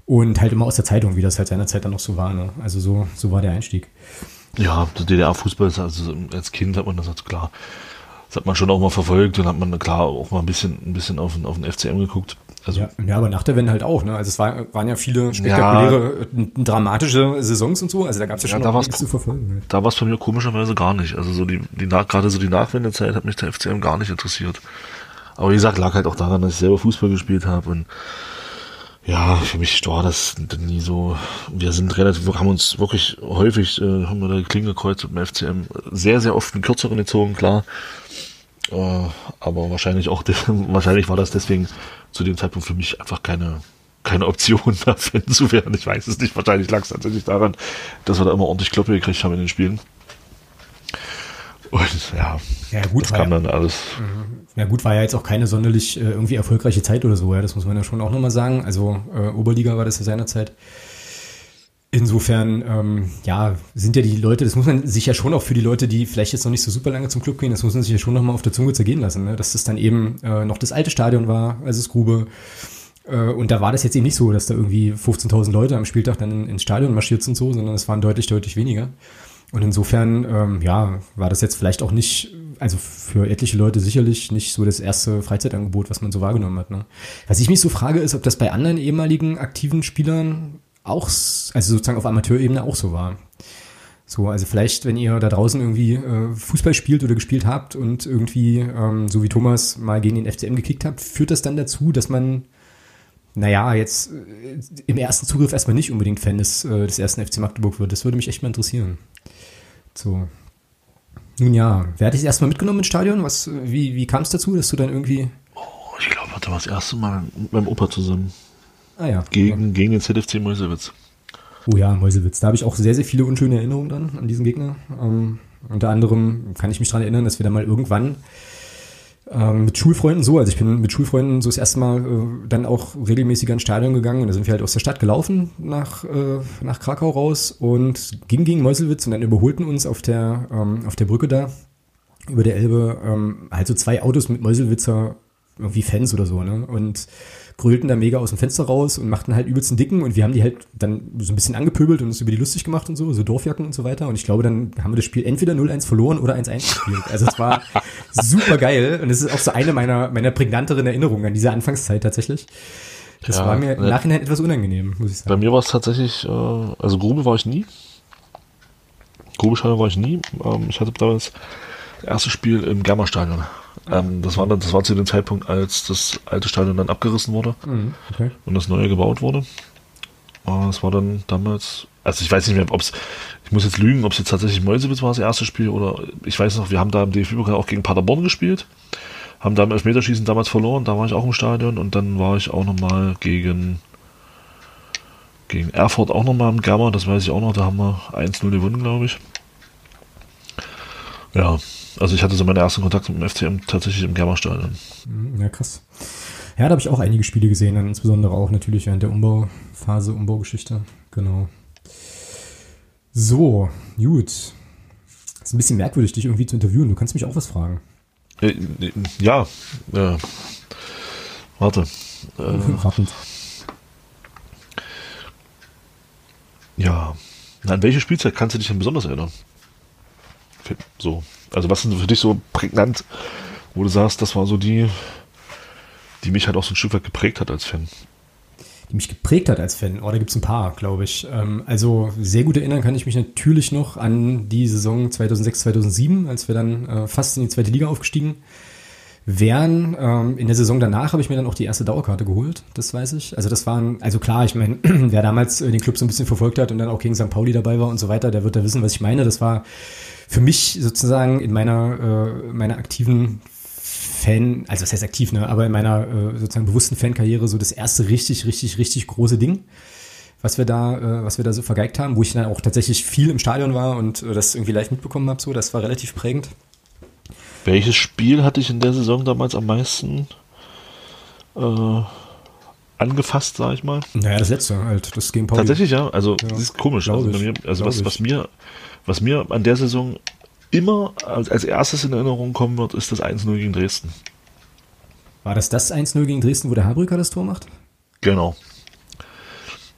Speaker 1: Und halt immer aus der Zeitung, wie das halt seinerzeit dann noch so war. Ne? Also so, so war der Einstieg.
Speaker 2: Ja, DDR-Fußball, also als Kind hat man das halt klar das hat man schon auch mal verfolgt und hat man klar auch mal ein bisschen, ein bisschen auf, den, auf den FCM geguckt.
Speaker 1: Also, ja, ja, aber nach der Wende halt auch. Ne? Also es war, waren ja viele spektakuläre, ja, dramatische Saisons und so. Also da gab es ja schon
Speaker 2: ja, da was zu verfolgen. Da war es bei mir komischerweise gar nicht. Also so die, die gerade so die Nachwendezeit hat mich der FCM gar nicht interessiert. Aber wie gesagt, lag halt auch daran, dass ich selber Fußball gespielt habe und ja, für mich war das nie so. Wir sind relativ, wir haben uns wirklich häufig, äh, haben wir da die Klinge gekreuzt mit dem FCM, sehr, sehr oft einen kürzeren gezogen, klar. Äh, aber wahrscheinlich auch, wahrscheinlich war das deswegen zu dem Zeitpunkt für mich einfach keine, keine Option mehr Fan zu werden. Ich weiß es nicht. Wahrscheinlich lag es tatsächlich daran, dass wir da immer ordentlich Kloppe gekriegt haben in den Spielen. Und ja,
Speaker 1: ja gut,
Speaker 2: das kam dann alles.
Speaker 1: Mhm. Ja gut, war ja jetzt auch keine sonderlich äh, irgendwie erfolgreiche Zeit oder so, ja, das muss man ja schon auch nochmal sagen. Also äh, Oberliga war das ja seinerzeit. Insofern, ähm, ja, sind ja die Leute, das muss man sich ja schon auch für die Leute, die vielleicht jetzt noch nicht so super lange zum Club gehen, das muss man sich ja schon nochmal auf der Zunge zergehen lassen, ne? dass das dann eben äh, noch das alte Stadion war, also das Grube. Äh, und da war das jetzt eben nicht so, dass da irgendwie 15.000 Leute am Spieltag dann ins Stadion marschiert sind so, sondern es waren deutlich, deutlich weniger. Und insofern, ähm, ja, war das jetzt vielleicht auch nicht also für etliche Leute sicherlich nicht so das erste Freizeitangebot, was man so wahrgenommen hat. Ne? Was ich mich so frage, ist, ob das bei anderen ehemaligen aktiven Spielern auch, also sozusagen auf Amateurebene auch so war. So, also vielleicht, wenn ihr da draußen irgendwie äh, Fußball spielt oder gespielt habt und irgendwie, ähm, so wie Thomas, mal gegen den FCM gekickt habt, führt das dann dazu, dass man, naja, jetzt äh, im ersten Zugriff erstmal nicht unbedingt Fan des, äh, des ersten FC Magdeburg wird. Das würde mich echt mal interessieren. So. Nun ja, wer hat dich erstmal mitgenommen ins Stadion? Was, wie, wie kam es dazu, dass du dann irgendwie.
Speaker 2: Oh, ich glaube, da war das erste Mal mit meinem Opa zusammen.
Speaker 1: Ah ja.
Speaker 2: Gegen, gegen den ZFC Mäusewitz.
Speaker 1: Oh ja, Mäusewitz. Da habe ich auch sehr, sehr viele unschöne Erinnerungen dann an diesen Gegner. Ähm, unter anderem kann ich mich daran erinnern, dass wir da mal irgendwann ähm, mit Schulfreunden so, also ich bin mit Schulfreunden so das erste Mal äh, dann auch regelmäßiger ins Stadion gegangen. Und da sind wir halt aus der Stadt gelaufen nach, äh, nach Krakau raus und gingen gegen Meuselwitz und dann überholten uns auf der, ähm, auf der Brücke da über der Elbe ähm, halt so zwei Autos mit Meuselwitzer irgendwie Fans oder so, ne? Und grölten da mega aus dem Fenster raus und machten halt übelst einen Dicken und wir haben die halt dann so ein bisschen angepöbelt und uns über die lustig gemacht und so, so Dorfjacken und so weiter. Und ich glaube, dann haben wir das Spiel entweder 0-1 verloren oder 1-1 gespielt. Also es war super geil und es ist auch so eine meiner, meiner prägnanteren Erinnerungen an diese Anfangszeit tatsächlich. Das ja, war mir im ne, Nachhinein etwas unangenehm, muss ich sagen.
Speaker 2: Bei mir war es tatsächlich, äh, also Grube war ich nie. Grube war ich nie. Ähm, ich hatte damals das erste Spiel im Germerstadion. Ähm, das, war dann, das war zu dem Zeitpunkt, als das alte Stadion dann abgerissen wurde mhm, okay. und das neue gebaut wurde. Äh, das war dann damals, also ich weiß nicht mehr, ob es, ich muss jetzt lügen, ob es jetzt tatsächlich Mäusewitz war, das erste Spiel, oder ich weiß noch, wir haben da im DFB-Pokal auch gegen Paderborn gespielt, haben da im Elfmeterschießen damals verloren, da war ich auch im Stadion und dann war ich auch nochmal gegen, gegen Erfurt auch nochmal im Gamma, das weiß ich auch noch, da haben wir 1-0 gewonnen, glaube ich. Ja, also ich hatte so meine ersten Kontakte mit dem FCM tatsächlich im Germerstadion.
Speaker 1: Mhm, ja, krass. Ja, da habe ich auch einige Spiele gesehen, insbesondere auch natürlich während der Umbauphase, Umbaugeschichte. Genau. So, gut. ist ein bisschen merkwürdig, dich irgendwie zu interviewen. Du kannst mich auch was fragen.
Speaker 2: Äh, ja, äh, warte. Äh, Wartend. Ja. An welche Spielzeit kannst du dich denn besonders erinnern? So. Also was sind für dich so prägnant, wo du sagst, das war so die, die mich halt auch so ein Stück weit geprägt hat als Fan?
Speaker 1: Die mich geprägt hat als Fan? Oh, da gibt es ein paar, glaube ich. Ähm, also sehr gut erinnern kann ich mich natürlich noch an die Saison 2006, 2007, als wir dann äh, fast in die zweite Liga aufgestiegen wären. Ähm, in der Saison danach habe ich mir dann auch die erste Dauerkarte geholt, das weiß ich. Also das waren, also klar, ich meine, wer damals den Club so ein bisschen verfolgt hat und dann auch gegen St. Pauli dabei war und so weiter, der wird da wissen, was ich meine. Das war für mich sozusagen in meiner, äh, meiner aktiven Fan, also was heißt aktiv, ne, aber in meiner äh, sozusagen bewussten Fankarriere so das erste richtig, richtig, richtig große Ding, was wir da, äh, was wir da so vergeigt haben, wo ich dann auch tatsächlich viel im Stadion war und äh, das irgendwie live mitbekommen habe, so, das war relativ prägend.
Speaker 2: Welches Spiel hatte ich in der Saison damals am meisten äh, angefasst, sag ich mal?
Speaker 1: Naja, das letzte halt, das gegen
Speaker 2: Pauli. Tatsächlich, ja, also ja, das ist komisch. Also, mir, also was, was mir was mir an der Saison immer als erstes in Erinnerung kommen wird, ist das 1-0 gegen Dresden.
Speaker 1: War das das 1-0 gegen Dresden, wo der Habrücker das Tor macht?
Speaker 2: Genau.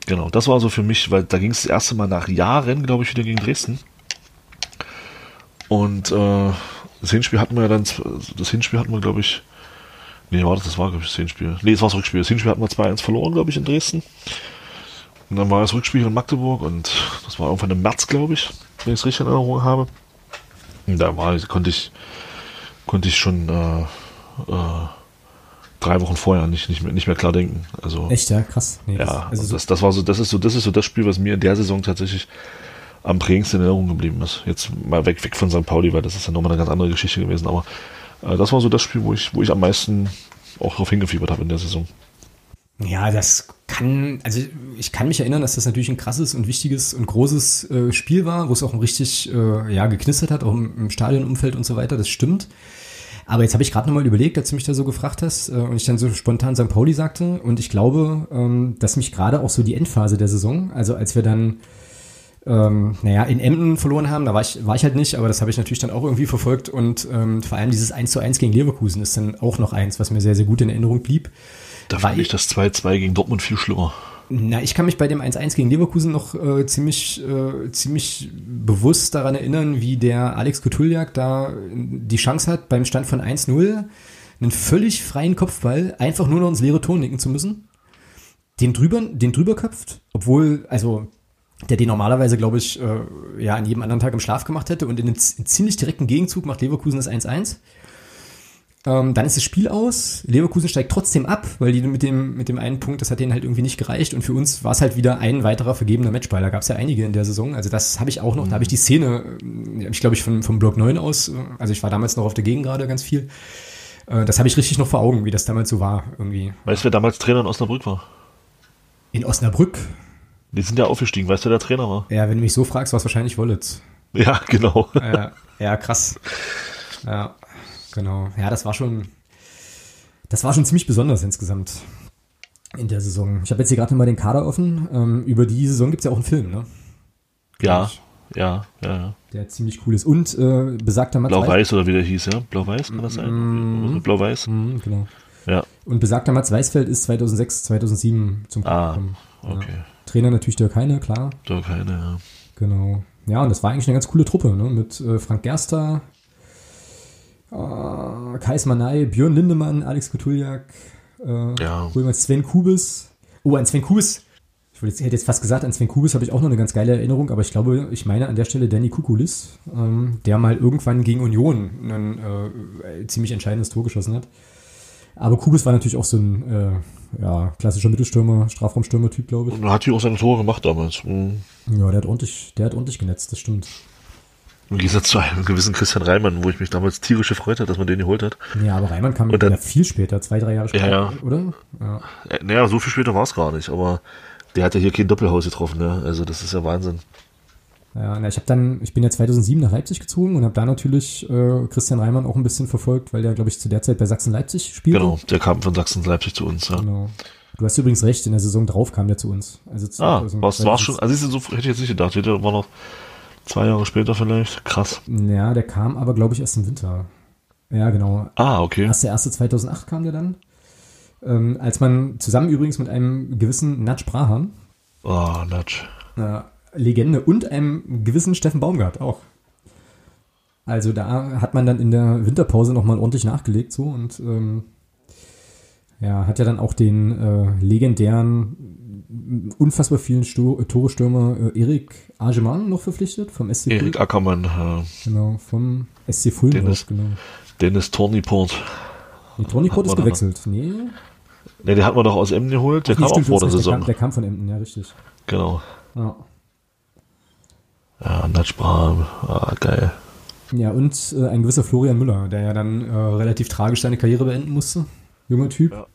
Speaker 2: Genau, das war so für mich, weil da ging es das erste Mal nach Jahren, glaube ich, wieder gegen Dresden. Und äh, das Hinspiel hatten wir ja dann, das Hinspiel hatten wir, glaube ich, nee, war das, das war, glaube ich, das Hinspiel. Nee, das war das Rückspiel. Das Hinspiel hatten wir 2-1 verloren, glaube ich, in Dresden. Und dann war das Rückspiel in Magdeburg und das war irgendwann im März, glaube ich wenn ich es richtig in Erinnerung habe. Da war, konnte ich, konnte ich schon äh, äh, drei Wochen vorher nicht, nicht, mehr, nicht mehr klar denken. Also,
Speaker 1: Echt, ja, krass.
Speaker 2: Nee, ja, also das, das war so, das ist so, das ist so das Spiel, was mir in der Saison tatsächlich am prägendsten in Erinnerung geblieben ist. Jetzt mal weg, weg von St. Pauli, weil das ist ja nochmal eine ganz andere Geschichte gewesen, aber äh, das war so das Spiel, wo ich, wo ich am meisten auch darauf hingefiebert habe in der Saison.
Speaker 1: Ja, das kann, also ich kann mich erinnern, dass das natürlich ein krasses und wichtiges und großes äh, Spiel war, wo es auch richtig äh, ja, geknistert hat, auch im, im Stadionumfeld und so weiter, das stimmt. Aber jetzt habe ich gerade nochmal überlegt, als du mich da so gefragt hast äh, und ich dann so spontan St. Pauli sagte und ich glaube, ähm, dass mich gerade auch so die Endphase der Saison, also als wir dann ähm, naja, in Emden verloren haben, da war ich, war ich halt nicht, aber das habe ich natürlich dann auch irgendwie verfolgt und ähm, vor allem dieses 1 zu 1 gegen Leverkusen ist dann auch noch eins, was mir sehr, sehr gut in Erinnerung blieb.
Speaker 2: Da fand ich das 2-2 gegen Dortmund viel schlimmer.
Speaker 1: Na, ich kann mich bei dem 1-1 gegen Leverkusen noch äh, ziemlich, äh, ziemlich bewusst daran erinnern, wie der Alex Kutuljak da die Chance hat, beim Stand von 1-0 einen völlig freien Kopfball einfach nur noch ins leere Tor nicken zu müssen. Den drüber, den drüber köpft, obwohl, also der den normalerweise, glaube ich, äh, ja, an jedem anderen Tag im Schlaf gemacht hätte und in einem ziemlich direkten Gegenzug macht Leverkusen das 1-1. Ähm, dann ist das Spiel aus. Leverkusen steigt trotzdem ab, weil die mit dem, mit dem einen Punkt, das hat denen halt irgendwie nicht gereicht. Und für uns war es halt wieder ein weiterer vergebener Matchball. Da gab es ja einige in der Saison. Also das habe ich auch noch, mhm. da habe ich die Szene, äh, ich glaube ich von, vom Block 9 aus, äh, also ich war damals noch auf der Gegend gerade ganz viel. Äh, das habe ich richtig noch vor Augen, wie das damals so war irgendwie.
Speaker 2: Weißt du, wer damals Trainer in Osnabrück war?
Speaker 1: In Osnabrück?
Speaker 2: Die sind ja aufgestiegen. Weißt du, wer der Trainer war?
Speaker 1: Ja, wenn du mich so fragst, war es wahrscheinlich Wollitz.
Speaker 2: Ja, genau.
Speaker 1: Ja, ja, krass. Ja, genau. Ja, das war schon, das war schon ziemlich besonders insgesamt in der Saison. Ich habe jetzt hier gerade mal den Kader offen. Ähm, über die Saison gibt es ja auch einen Film, ne?
Speaker 2: Ja, ja, ja, ja.
Speaker 1: Der ziemlich cool ist. Und äh, besagter
Speaker 2: Mats Blau-Weiß oder wie der hieß, ja? Blau-Weiß kann das sein? Mm, Blau-Weiß?
Speaker 1: Mm, genau.
Speaker 2: Ja.
Speaker 1: Und besagter Mats Weißfeld ist 2006, 2007 zum
Speaker 2: Club ah, gekommen. okay. Ja.
Speaker 1: Trainer natürlich Dirk Heine, klar.
Speaker 2: Dirk Heine, ja.
Speaker 1: Genau. Ja, und das war eigentlich eine ganz coole Truppe, ne? Mit äh, Frank Gerster, äh, Kais Manay, Björn Lindemann, Alex Kutuljak, äh,
Speaker 2: ja.
Speaker 1: Sven Kubis. Oh, an Sven Kubis. Ich hätte jetzt fast gesagt, an Sven Kubis habe ich auch noch eine ganz geile Erinnerung, aber ich glaube, ich meine an der Stelle Danny Kukulis, ähm, der mal irgendwann gegen Union ein äh, ziemlich entscheidendes Tor geschossen hat. Aber Kubis war natürlich auch so ein äh, ja, klassischer Mittelstürmer, Strafraumstürmer-Typ, glaube ich.
Speaker 2: Und hat hier auch seine Tore gemacht damals. Mhm.
Speaker 1: Ja, der hat ordentlich, der hat ordentlich genetzt, das stimmt.
Speaker 2: Im Gegensatz zu einem gewissen Christian Reimann, wo ich mich damals tierisch gefreut hat, dass man den geholt hat.
Speaker 1: Ja, aber Reimann kam dann, ja viel später, zwei, drei Jahre später,
Speaker 2: ja, ja.
Speaker 1: oder?
Speaker 2: Ja. Äh, naja, so viel später war es gar nicht, aber der hat ja hier kein Doppelhaus getroffen, ne? Also das ist ja Wahnsinn.
Speaker 1: Ja, na, ich habe dann, ich bin ja 2007 nach Leipzig gezogen und habe da natürlich äh, Christian Reimann auch ein bisschen verfolgt, weil der, glaube ich, zu der Zeit bei Sachsen-Leipzig spielte.
Speaker 2: Genau, der kam von Sachsen-Leipzig zu uns, ja. Genau.
Speaker 1: Du hast übrigens recht, in der Saison drauf kam der zu uns.
Speaker 2: Also ah, was war schon, also so hätte ich jetzt nicht gedacht, der war noch zwei Jahre später vielleicht, krass.
Speaker 1: Ja, der kam aber, glaube ich, erst im Winter. Ja, genau.
Speaker 2: Ah, okay.
Speaker 1: Erst der erste 2008 kam der dann. Ähm, als man zusammen übrigens mit einem gewissen Natsch Braham.
Speaker 2: Oh, Natsch.
Speaker 1: Äh, Legende und einem gewissen Steffen Baumgart auch. Also da hat man dann in der Winterpause nochmal ordentlich nachgelegt so und ähm, ja, hat ja dann auch den äh, legendären, unfassbar vielen Sto Tore-Stürmer äh, Erik Agemann noch verpflichtet vom SC
Speaker 2: Erik Ackermann. Ja.
Speaker 1: Genau, vom SC Fulmroth,
Speaker 2: Dennis,
Speaker 1: genau.
Speaker 2: Dennis Torniport.
Speaker 1: Nee, Torniport ist gewechselt. Nee.
Speaker 2: Nee, den hat man doch aus Emden geholt. Der Ach, kam nee, auch vor der Saison. Der
Speaker 1: kam, der kam, von Emden, ja, richtig.
Speaker 2: Genau.
Speaker 1: Ja.
Speaker 2: Ja, Natschbram, ah, geil.
Speaker 1: Ja, und äh, ein gewisser Florian Müller, der ja dann äh, relativ tragisch seine Karriere beenden musste. Junger Typ. Ja.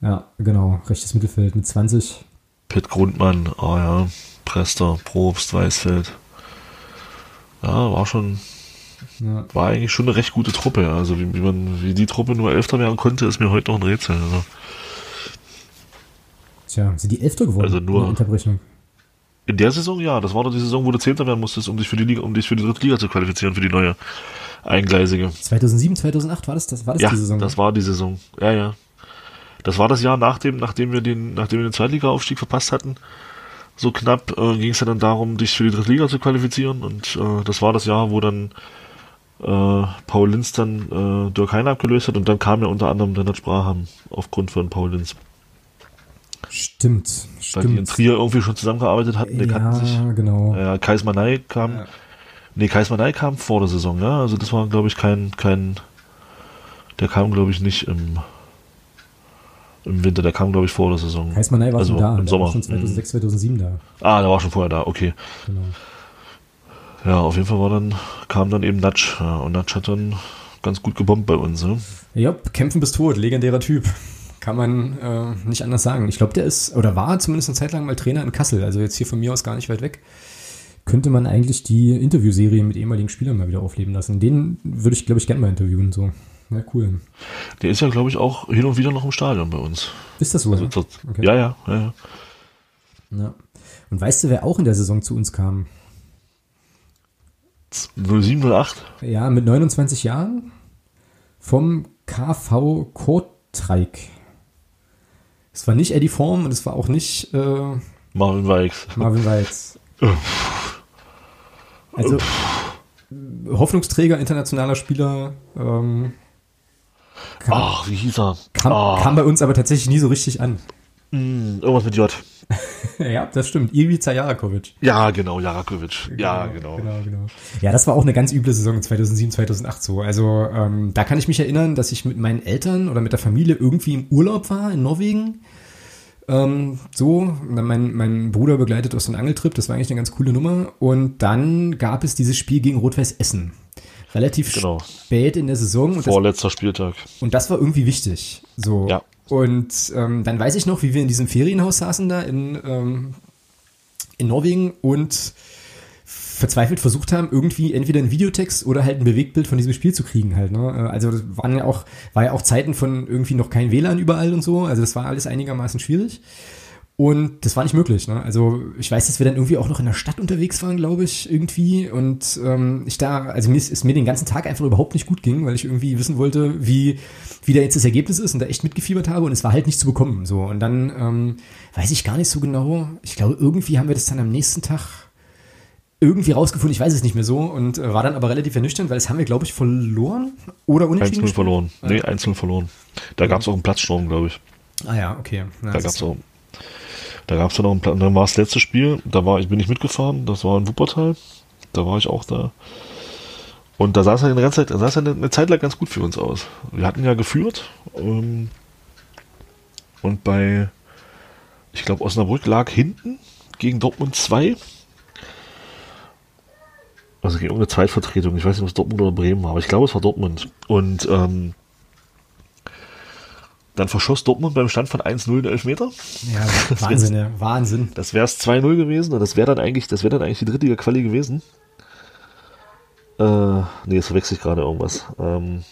Speaker 1: Ja, genau. Rechtes Mittelfeld mit 20.
Speaker 2: Pitt Grundmann, ah oh ja, Prester, Probst, Weißfeld. Ja, war schon, ja. war eigentlich schon eine recht gute Truppe. Also wie, wie man, wie die Truppe nur Elfter werden konnte, ist mir heute noch ein Rätsel. Also.
Speaker 1: Tja, sind die Elfter geworden?
Speaker 2: Also nur.
Speaker 1: In der Unterbrechung.
Speaker 2: In der Saison, ja. Das war doch die Saison, wo du Zehnter werden musstest, um dich für die Liga, um dich für die dritte Liga zu qualifizieren, für die neue eingleisige.
Speaker 1: 2007, 2008 war das, das war das
Speaker 2: ja,
Speaker 1: die Saison?
Speaker 2: das war die Saison. Ja, ja. Das war das Jahr, nachdem, nachdem wir den, nachdem wir den Zweitliga-Aufstieg verpasst hatten. So knapp äh, ging es ja dann darum, dich für die dritte Liga zu qualifizieren. Und äh, das war das Jahr, wo dann äh, Paul Linz dann äh, Dirk Heine abgelöst hat. Und dann kam ja unter anderem Lennart Spraham aufgrund von Paul Linz.
Speaker 1: Stimmt,
Speaker 2: Weil
Speaker 1: stimmt.
Speaker 2: die in Trier irgendwie schon zusammengearbeitet hatten, die
Speaker 1: ja,
Speaker 2: kannten sich.
Speaker 1: genau.
Speaker 2: Ja, Kais Manay kam, ja. nee, Kais Manay kam vor der Saison, ja, also das war, glaube ich, kein, kein, der kam, glaube ich, nicht im, im Winter, der kam, glaube ich, vor der Saison.
Speaker 1: Kais Manay war
Speaker 2: also
Speaker 1: schon da,
Speaker 2: im
Speaker 1: der
Speaker 2: Sommer.
Speaker 1: war schon 2006, 2007 da.
Speaker 2: Ah, der war schon vorher da, okay.
Speaker 1: Genau.
Speaker 2: Ja, auf jeden Fall war dann, kam dann eben Natsch, ja, und Natsch hat dann ganz gut gebombt bei uns, ne?
Speaker 1: Ja, kämpfen bis tot, legendärer Typ. Kann man äh, nicht anders sagen. Ich glaube, der ist, oder war zumindest eine Zeit lang mal Trainer in Kassel, also jetzt hier von mir aus gar nicht weit weg. Könnte man eigentlich die Interviewserie mit ehemaligen Spielern mal wieder aufleben lassen. Den würde ich, glaube ich, gerne mal interviewen. So. Ja, cool.
Speaker 2: Der ist ja, glaube ich, auch hin und wieder noch im Stadion bei uns.
Speaker 1: Ist das so?
Speaker 2: Also, das, okay. ja, ja, ja, ja.
Speaker 1: Ja. Und weißt du, wer auch in der Saison zu uns kam?
Speaker 2: 0708?
Speaker 1: Ja, mit 29 Jahren vom KV Kortreik. Es war nicht Eddie Form und es war auch nicht äh,
Speaker 2: Marvin Weichs.
Speaker 1: Marvin Weichs. Also Hoffnungsträger, internationaler Spieler. Ähm, kam,
Speaker 2: Ach, wie hieß er?
Speaker 1: kam,
Speaker 2: Ah,
Speaker 1: kam bei uns aber tatsächlich nie so richtig an.
Speaker 2: mh, irgendwas mit J.
Speaker 1: ja, das stimmt. Ivica Jarakovic.
Speaker 2: Ja, genau, Jarakovic. Ja, genau.
Speaker 1: genau, genau. Ja, das war auch eine ganz üble Saison 2007, 2008 so. Also ähm, da kann ich mich erinnern, dass ich mit meinen Eltern oder mit der Familie irgendwie im Urlaub war in Norwegen. Ähm, so, mein, mein Bruder begleitet aus so einem Angeltrip, das war eigentlich eine ganz coole Nummer. Und dann gab es dieses Spiel gegen Rot-Weiß Essen. Relativ
Speaker 2: Genau.
Speaker 1: spät in der Saison.
Speaker 2: Vorletzter Spieltag.
Speaker 1: und das war irgendwie wichtig. So.
Speaker 2: Ja.
Speaker 1: Und ähm, dann weiß ich noch, wie wir in diesem Ferienhaus saßen da in, ähm, in Norwegen und verzweifelt versucht haben, irgendwie entweder einen Videotext oder halt ein Bewegtbild von diesem Spiel zu kriegen halt. Ne? Äh, Also das waren ja auch, war ja auch Zeiten von irgendwie noch kein WLAN überall und so. Also das war alles einigermaßen schwierig. Und das war nicht möglich. Ne? Also ich weiß, dass wir dann irgendwie auch noch in der Stadt unterwegs waren, glaube ich, irgendwie. Und ähm, ich da, also mir ist, ist mir den ganzen Tag einfach überhaupt nicht gut ging, weil ich irgendwie wissen wollte, wie, wie da jetzt das Ergebnis ist und da echt mitgefiebert habe und es war halt nicht zu bekommen. So. Und dann ähm, weiß ich gar nicht so genau. Ich glaube, irgendwie haben wir das dann am nächsten Tag irgendwie rausgefunden, ich weiß es nicht mehr so und äh, war dann aber relativ ernüchternd, weil das haben wir, glaube ich, verloren oder unentschieden.
Speaker 2: 1-0
Speaker 1: gespielt?
Speaker 2: verloren. Nee, 1-0 verloren. Da gab es auch einen Platzsturm, glaube ich.
Speaker 1: Ah ja, okay. Ja,
Speaker 2: Da gab's
Speaker 1: ist-
Speaker 2: auch. Da gab es dann noch einen Platz. Dann war das letzte Spiel. Da war ich, bin ich mitgefahren. Das war in Wuppertal. Da war ich auch da. Und da sah es ja eine Zeit, eine Zeit lang ganz gut für uns aus. Wir hatten ja geführt. Ähm, und bei, ich glaube, Osnabrück lag hinten gegen Dortmund 2. Also gegen irgendeine Zweitvertretung. Ich weiß nicht, ob es Dortmund oder Bremen war, aber ich glaube, es war Dortmund. Und ähm, dann verschoss Dortmund beim Stand von 1-0 einen Elfmeter.
Speaker 1: Ja, Wahnsinn, ja, Wahnsinn.
Speaker 2: Das wäre es 2-0 gewesen und das wäre dann eigentlich, das wäre dann eigentlich die dritte Quali gewesen. Äh, nee, jetzt verwechsel ich gerade irgendwas. Ähm,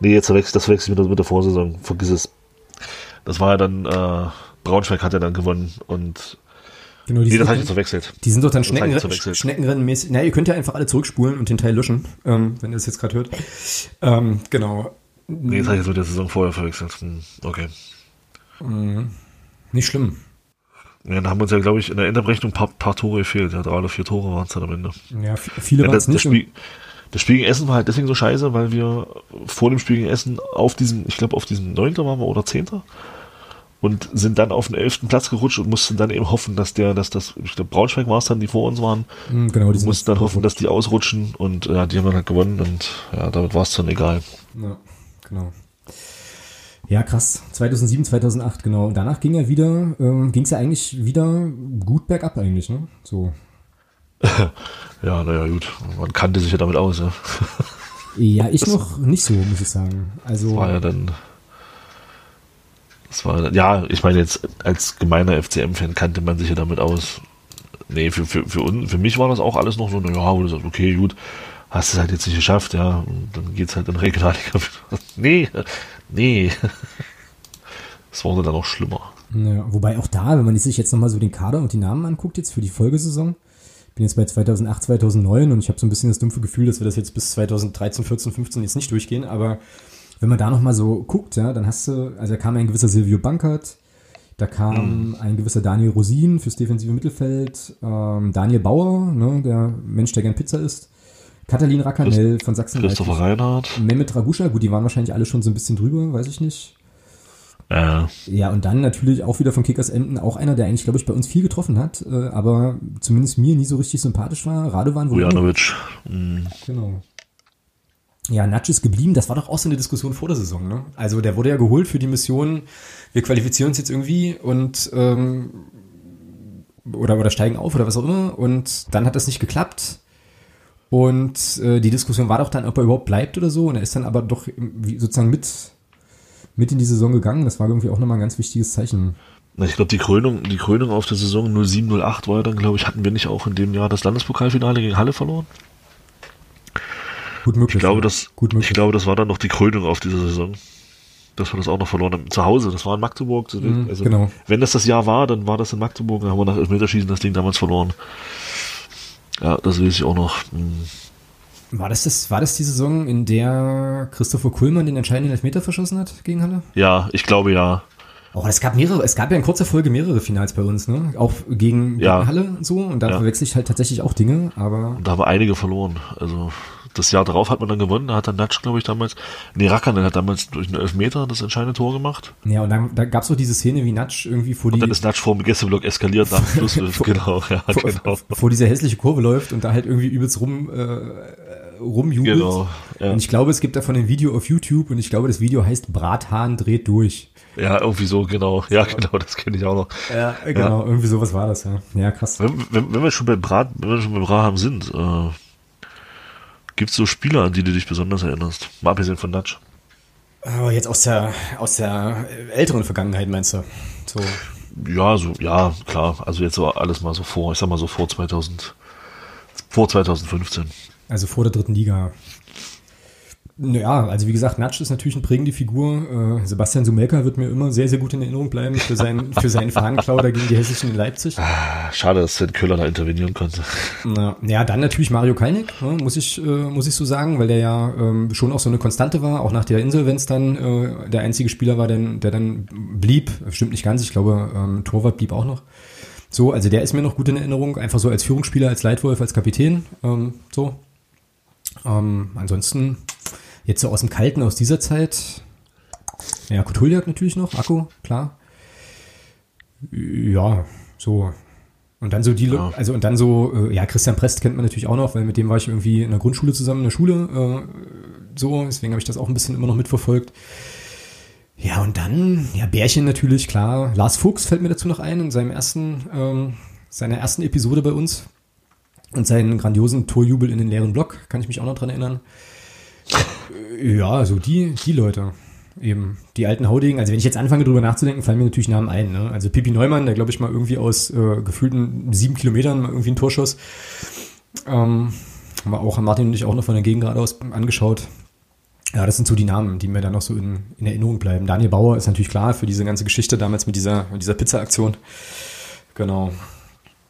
Speaker 2: nee, jetzt verwechsel, das verwechsel ich mit, der- mit der Vorsaison. Vergiss es. Das war ja dann, äh, Braunschweig hat ja dann gewonnen und
Speaker 1: Genau, die
Speaker 2: nee, das
Speaker 1: sind,
Speaker 2: habe ich jetzt verwechselt.
Speaker 1: die sind doch dann
Speaker 2: verwechselt.
Speaker 1: Schneckenrennenmäßig. Na, ihr könnt ja einfach alle zurückspulen und den Teil löschen, ähm, wenn ihr das jetzt gerade hört. Ähm, genau.
Speaker 2: Nee, das habe ich jetzt mit der Saison vorher verwechselt. Hm, okay.
Speaker 1: Nicht schlimm.
Speaker 2: Ja, dann haben uns ja, glaube ich, in der Endabrechnung ein paar, paar Tore gefehlt. Ja, drei oder vier Tore waren es dann am Ende.
Speaker 1: Ja, viele
Speaker 2: Ja,
Speaker 1: waren
Speaker 2: das,
Speaker 1: es
Speaker 2: das,
Speaker 1: nicht.
Speaker 2: Spiel, das Spiel gegen Essen war halt deswegen so scheiße, weil wir vor dem Spiel gegen Essen auf diesem, ich glaube auf diesem 9. waren wir oder 10. und sind dann auf den 11. Platz gerutscht und mussten dann eben hoffen, dass der, dass das, ich glaube Braunschweig war es dann, die vor uns waren,
Speaker 1: Mhm, genau, die
Speaker 2: mussten dann hoffen, dass die ausrutschen und ja, die haben dann halt gewonnen und ja, damit war es dann egal.
Speaker 1: Ja, genau. Ja, krass. 2007, 2008, genau. Und danach ging er wieder, ähm, ging es ja eigentlich wieder gut bergab eigentlich, ne? So.
Speaker 2: Ja, naja, gut, man kannte sich ja damit aus, ja.
Speaker 1: Ja, ich noch nicht so, muss ich sagen. Also,
Speaker 2: war ja dann. Das war, ja, ich meine jetzt als gemeiner FCM-Fan kannte man sich ja damit aus. Nee, für, für, für, uns, für mich war das auch alles noch so, na ja, wo du sagst, okay, gut, hast es halt jetzt nicht geschafft, ja, und dann geht's halt in Regionalliga. nee, nee. Das wurde dann noch schlimmer.
Speaker 1: ja, wobei auch da, wenn man sich jetzt nochmal so den Kader und die Namen anguckt, jetzt für die Folgesaison, ich bin jetzt bei 2008, 2009 und ich habe so ein bisschen das dumpfe Gefühl, dass wir das jetzt bis 2013, 14, 15 jetzt nicht durchgehen, aber wenn man da nochmal so guckt, ja, dann hast du, also da kam ein gewisser Silvio Bankert, da kam ein gewisser Daniel Rosin fürs defensive Mittelfeld, ähm, Daniel Bauer, ne, der Mensch, der gern Pizza isst, Katalin Rakanel von Sachsen.
Speaker 2: Christopher Reinhardt.
Speaker 1: Mehmet Raguscha, gut, die waren wahrscheinlich alle schon so ein bisschen drüber, weiß ich nicht.
Speaker 2: Äh,
Speaker 1: Ja, und dann natürlich auch wieder von Kickers Emden, auch einer, der eigentlich, glaube ich, bei uns viel getroffen hat, äh, aber zumindest mir nie so richtig sympathisch war. Radovan.
Speaker 2: Vujanovic. Mm,
Speaker 1: Genau. Ja, Natsch ist geblieben. Das war doch auch so eine Diskussion vor der Saison, ne? Also der wurde ja geholt für die Mission, wir qualifizieren uns jetzt irgendwie und ähm, oder, oder steigen auf oder was auch immer. Und dann hat das nicht geklappt. Und äh, die Diskussion war doch dann, ob er überhaupt bleibt oder so. Und er ist dann aber doch wie sozusagen mit, mit in die Saison gegangen. Das war irgendwie auch nochmal ein ganz wichtiges Zeichen.
Speaker 2: Na, ich glaube, die Krönung, die Krönung auf der Saison 07-08 war ja dann, glaube ich, hatten wir nicht auch in dem Jahr das Landespokalfinale gegen Halle verloren?
Speaker 1: Gut möglich.
Speaker 2: Ich glaube, das,
Speaker 1: Gut möglich.
Speaker 2: ich glaube, das war dann noch die Krönung auf dieser Saison. Dass wir das auch noch verloren haben. Zu Hause, das war in Magdeburg.
Speaker 1: Mhm,
Speaker 2: also,
Speaker 1: genau.
Speaker 2: Wenn das das Jahr war, dann war das in Magdeburg. Dann haben wir nach Elfmeterschießen das Ding damals verloren. Ja, das weiß ich auch noch. Hm.
Speaker 1: War das, das, war das die Saison, in der Christopher Kuhlmann den entscheidenden Elfmeter verschossen hat gegen Halle?
Speaker 2: Ja, ich glaube ja.
Speaker 1: Oh, es gab mehrere, es gab ja in kurzer Folge mehrere Finals bei uns, ne? Auch gegen,
Speaker 2: Ja.
Speaker 1: gegen Halle und so. Und da
Speaker 2: Ja.
Speaker 1: verwechsel ich halt tatsächlich auch Dinge, aber
Speaker 2: Und da haben wir einige verloren. Also das Jahr darauf hat man dann gewonnen. Da hat dann Natsch, glaube ich, damals, nee, Rackanen hat damals durch einen Elfmeter das entscheidende Tor gemacht.
Speaker 1: ja, und dann da gab's so diese Szene, wie Natsch irgendwie vor
Speaker 2: Und
Speaker 1: die
Speaker 2: dann ist Natsch vor dem Gästeblock eskaliert nach dem Schlusspfiff. genau, ja,
Speaker 1: vor,
Speaker 2: genau.
Speaker 1: vor diese hässliche Kurve läuft und da halt irgendwie übelst rum äh, rumjubelt.
Speaker 2: Genau, ja.
Speaker 1: Und ich glaube, es gibt davon ein Video auf YouTube und ich glaube, das Video heißt Brathahn dreht durch.
Speaker 2: Ja, irgendwie so, genau. Ja, genau, das kenne ich auch noch.
Speaker 1: Ja, genau, irgendwie sowas war das, ja. Ja, krass.
Speaker 2: Wenn, wenn, wenn wir schon bei Brat, wenn wir schon bei Braham sind, äh, gibt's so Spieler, an die du dich besonders erinnerst? Mal abgesehen von Natsch.
Speaker 1: Aber jetzt aus der aus der älteren Vergangenheit meinst du? So.
Speaker 2: Ja, so, ja, klar. Also jetzt so alles mal so vor, ich sag mal so vor 2000, vor 2015.
Speaker 1: Also vor der dritten Liga. Naja, also wie gesagt, Natsch ist natürlich eine prägende Figur. Äh, Sebastian Sumelka wird mir immer sehr, sehr gut in Erinnerung bleiben für seinen, für seinen Fahnenklau da gegen die Hessischen in Leipzig.
Speaker 2: Ah, Schade, dass Sven Köhler da intervenieren konnte.
Speaker 1: Na, ja, dann natürlich Mario Kalnick, ne, muss ich, äh, muss ich so sagen, weil der ja ähm, schon auch so eine Konstante war, auch nach der Insolvenz dann äh, der einzige Spieler war, der, der dann blieb. Stimmt nicht ganz, ich glaube, ähm, Torwart blieb auch noch. So, also der ist mir noch gut in Erinnerung, einfach so als Führungsspieler, als Leitwolf, als Kapitän. Ähm, so. Ähm, ansonsten, jetzt so aus dem Kalten aus dieser Zeit. Ja, Kutuljak natürlich noch, Akku, klar. Ja, so. Und dann so die,
Speaker 2: Ja.
Speaker 1: also und dann so, äh, ja, Christian Prest kennt man natürlich auch noch, weil mit dem war ich irgendwie in der Grundschule zusammen in der Schule, äh, so, deswegen habe ich das auch ein bisschen immer noch mitverfolgt. Ja, und dann, ja, Bärchen natürlich, klar. Lars Fuchs fällt mir dazu noch ein, in seinem ersten, ähm, seiner ersten Episode bei uns. Und seinen grandiosen Torjubel in den leeren Block, kann ich mich auch noch dran erinnern. Äh, Ja, so die, die Leute. Eben, die alten Haudegen. Also wenn ich jetzt anfange drüber nachzudenken, fallen mir natürlich Namen ein. Ne? Also Pipi Neumann, der glaube ich mal irgendwie aus äh, gefühlten sieben Kilometern mal irgendwie ein Torschuss. Ähm, haben wir auch, Martin und ich auch noch von der Gegend geradeaus angeschaut. Ja, das sind so die Namen, die mir dann noch so in, in Erinnerung bleiben. Daniel Bauer ist natürlich klar für diese ganze Geschichte damals mit dieser, mit dieser Pizza-Aktion. Genau.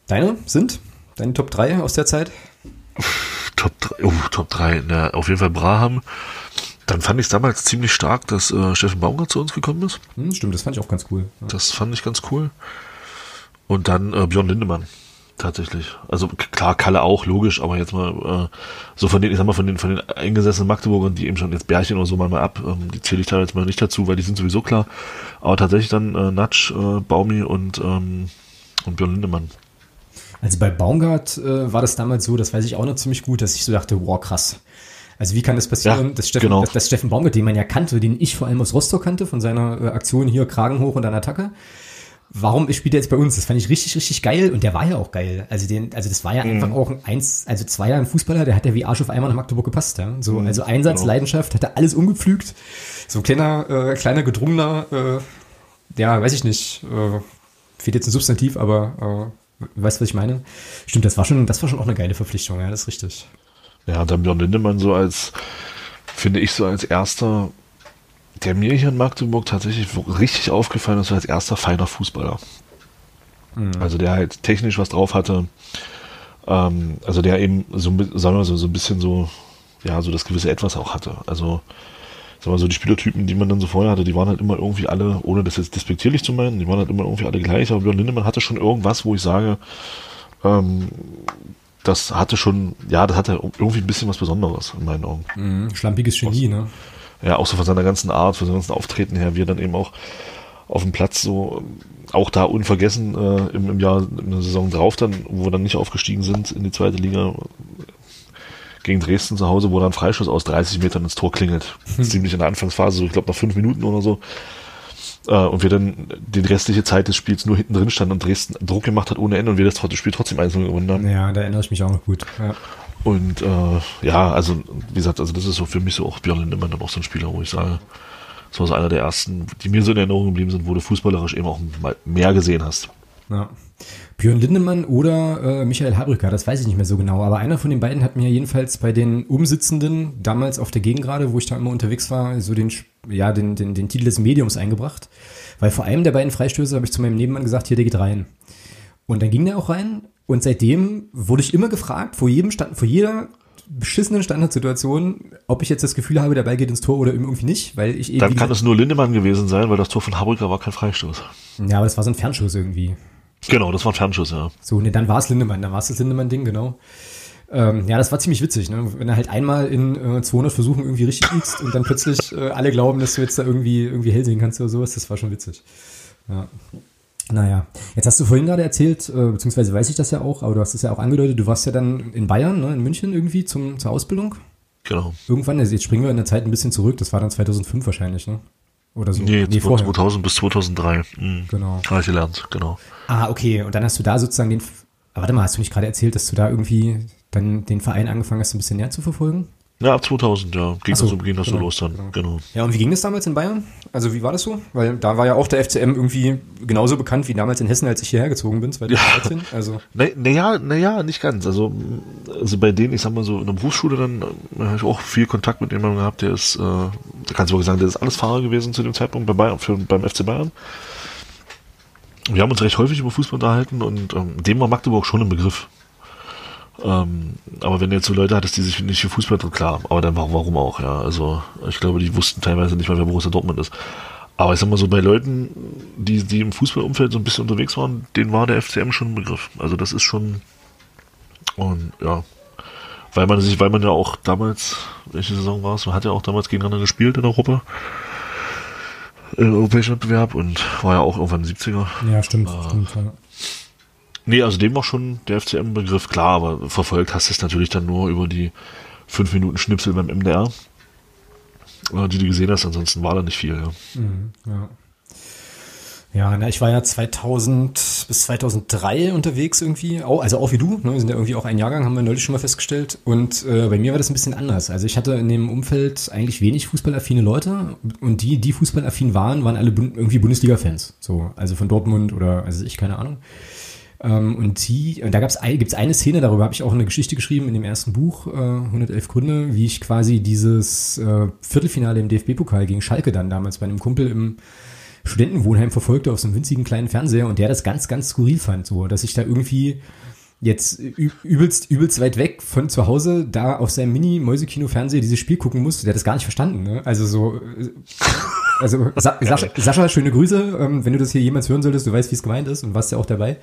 Speaker 1: Deine sind? Deine Top 3 aus der Zeit?
Speaker 2: Top 3, oh, Top 3, na, auf jeden Fall Braham. Dann fand ich es damals ziemlich stark, dass äh, Steffen Baumgart zu uns gekommen ist.
Speaker 1: Hm, stimmt, das fand ich auch ganz cool. Ja.
Speaker 2: Das fand ich ganz cool. Und dann äh, Björn Lindemann. Tatsächlich. Also klar, Kalle auch, logisch, aber jetzt mal äh, so von den, ich sag mal, von den, von den eingesessenen Magdeburgern, die eben schon jetzt Bärchen oder so mal, mal ab, ähm, die zähle ich da jetzt mal nicht dazu, weil die sind sowieso klar. Aber tatsächlich dann äh, Natsch, äh, Baumi und, ähm, und Björn Lindemann.
Speaker 1: Also bei Baumgart äh, war das damals so, das weiß ich auch noch ziemlich gut, dass ich so dachte, wow, krass. Also wie kann das passieren,
Speaker 2: Ja,
Speaker 1: dass, Steffen,
Speaker 2: genau.
Speaker 1: dass, dass Steffen Baumgart, den man ja kannte, den ich vor allem aus Rostock kannte, von seiner äh, Aktion hier Kragen hoch und dann Attacke, warum spielt er jetzt bei uns? Das fand ich richtig, richtig geil und der war ja auch geil. Also den, also das war ja einfach auch ein eins, also zwei Jahre ein Fußballer, der hat ja wie Arsch auf einmal nach Magdeburg gepasst, ja. So, also Einsatz,
Speaker 2: genau.
Speaker 1: Leidenschaft, hat er alles umgepflügt. So ein kleiner, äh, kleiner gedrungener, äh, ja, weiß ich nicht, äh, fehlt jetzt ein Substantiv, aber äh, weißt du, was ich meine? Stimmt, das war schon, das war schon auch eine geile Verpflichtung, ja, das ist richtig.
Speaker 2: Ja, dann Björn Lindemann so als, finde ich so als erster, der mir hier in Magdeburg tatsächlich richtig aufgefallen ist, so als erster feiner Fußballer. Also der halt technisch was drauf hatte. Ähm, also der eben so, sagen wir so, so ein bisschen so, ja, so das gewisse Etwas auch hatte. Also, wir mal so, die Spielertypen, die man dann so vorher hatte, die waren halt immer irgendwie alle, ohne das jetzt despektierlich zu meinen, die waren halt immer irgendwie alle gleich, aber Björn Lindemann hatte schon irgendwas, wo ich sage, ähm, das hatte schon, ja, das hatte irgendwie ein bisschen was Besonderes in meinen Augen.
Speaker 1: Mhm, schlampiges Genie, ne?
Speaker 2: Ja, auch so von seiner ganzen Art, von seinem ganzen Auftreten her, wie er dann eben auch auf dem Platz so, auch da unvergessen äh, im, im Jahr, in der Saison drauf dann, wo wir dann nicht aufgestiegen sind in die zweite Liga gegen Dresden zu Hause, wo dann ein Freischuss aus 30 Metern ins Tor klingelt. Ziemlich in der Anfangsphase, so ich glaube nach fünf Minuten oder so. Äh, und wir dann die restliche Zeit des Spiels nur hinten drin standen und Dresden Druck gemacht hat ohne Ende und wir das Spiel trotzdem einzeln gewonnen haben.
Speaker 1: Ja, da erinnere ich mich auch noch gut. Ja.
Speaker 2: Und äh, ja, also wie gesagt, also das ist so für mich so auch Björn Lindemann dann auch so ein Spieler, wo ich sage, das war so einer der ersten, die mir so in Erinnerung geblieben sind, wo du fußballerisch eben auch mal mehr gesehen hast.
Speaker 1: Ja. Björn Lindemann oder äh, Michael Habrücker, das weiß ich nicht mehr so genau, aber einer von den beiden hat mir jedenfalls bei den Umsitzenden damals auf der Gegengrade, wo ich da immer unterwegs war, so den, ja, den, den, den Titel des Mediums eingebracht. Weil vor einem der beiden Freistöße habe ich zu meinem Nebenmann gesagt, hier, der geht rein. Und dann ging der auch rein und seitdem wurde ich immer gefragt, vor jedem Stand, vor jeder beschissenen Standardsituation, ob ich jetzt das Gefühl habe, der Ball geht ins Tor oder irgendwie nicht, weil ich eben.
Speaker 2: Dann kann es nur Lindemann gewesen sein, weil das Tor von Habrücker war kein Freistoß.
Speaker 1: Ja, aber das war so ein Fernschuss irgendwie.
Speaker 2: Genau, das war ein Fernschuss, ja.
Speaker 1: So, ne, dann war es Lindemann, dann war es das Lindemann-Ding, genau. Ähm, ja, das war ziemlich witzig, ne? wenn er halt einmal in äh, 200 Versuchen irgendwie richtig liegst und dann plötzlich äh, alle glauben, dass du jetzt da irgendwie, irgendwie hell sehen kannst oder sowas, das war schon witzig. Ja. Naja, jetzt hast du vorhin gerade erzählt, äh, beziehungsweise weiß ich das ja auch, aber du hast es ja auch angedeutet, du warst ja dann in Bayern, ne, in München irgendwie zum, zur Ausbildung.
Speaker 2: Genau.
Speaker 1: Irgendwann, also jetzt springen wir in der Zeit ein bisschen zurück, das war dann 2005 wahrscheinlich, ne? Oder so.
Speaker 2: Nee, nee vorher. 2000 bis 2003. Mhm.
Speaker 1: Genau.
Speaker 2: Habe ich gelernt, genau.
Speaker 1: Ah, okay, und dann hast du da sozusagen den, aber warte mal, hast du nicht gerade erzählt, dass du da irgendwie dann den Verein angefangen hast, ein bisschen näher zu verfolgen?
Speaker 2: Ja, ab 2000, ja. Ging
Speaker 1: so,
Speaker 2: das, ging das
Speaker 1: genau,
Speaker 2: so los dann, genau. genau.
Speaker 1: Ja, und wie ging das damals in Bayern? Also wie war das so? Weil da war ja auch der FCM irgendwie genauso bekannt wie damals in Hessen, als ich hierher gezogen bin, 2013.
Speaker 2: Ja.
Speaker 1: Also.
Speaker 2: Naja, na ja, nicht ganz. Also, also bei denen, ich sag mal so, in der Berufsschule dann äh, habe ich auch viel Kontakt mit jemandem gehabt, der ist, äh, da kannst du wohl sagen, der ist alles Fahrer gewesen zu dem Zeitpunkt bei Bayern, für, beim FC Bayern. Wir haben uns recht häufig über Fußball unterhalten und ähm, dem war Magdeburg schon ein Begriff. Ähm, aber wenn du jetzt so Leute hattest, die sich nicht für Fußball tun, klar, aber dann warum auch, ja. Also ich glaube, die wussten teilweise nicht mal, wer Borussia Dortmund ist. Aber ich sag mal so, bei Leuten, die, die im Fußballumfeld so ein bisschen unterwegs waren, denen war der FCM schon ein Begriff. Also das ist schon und ja. Weil man sich, weil man ja auch damals, welche Saison war es, man hat ja auch damals gegeneinander gespielt in Gruppe. Im europäischen Wettbewerb und war ja auch irgendwann 70er.
Speaker 1: Ja, stimmt, äh, stimmt. Ja.
Speaker 2: Nee, also dem war schon der FCM-Begriff klar, aber verfolgt hast du es natürlich dann nur über die 5 Minuten Schnipsel beim MDR, äh, die du gesehen hast, ansonsten war da nicht viel. Ja,
Speaker 1: mhm, ja. ja na, ich war ja 2000 bis 2003 unterwegs irgendwie, also auch wie du, ne? wir sind ja irgendwie auch ein Jahrgang, haben wir neulich schon mal festgestellt und äh, bei mir war das ein bisschen anders. Also ich hatte in dem Umfeld eigentlich wenig fußballaffine Leute und die, die fußballaffin waren, waren alle irgendwie Bundesliga-Fans, so, also von Dortmund oder, also ich, keine Ahnung. Ähm, und die, und da gab's gibt's eine Szene, darüber habe ich auch eine Geschichte geschrieben in dem ersten Buch, äh, 111 Gründe, wie ich quasi dieses äh, Viertelfinale im DFB-Pokal gegen Schalke dann damals bei einem Kumpel im Studentenwohnheim verfolgte auf so einem winzigen kleinen Fernseher und der das ganz, ganz skurril fand, so, dass ich da irgendwie jetzt übelst, übelst weit weg von zu Hause da auf seinem Mini-Mäusekino-Fernseher dieses Spiel gucken musste, der hat das gar nicht verstanden, ne? Also so, äh, also Sa Sascha, Sascha, schöne Grüße, ähm, wenn du das hier jemals hören solltest, du weißt, wie es gemeint ist und warst ja auch dabei.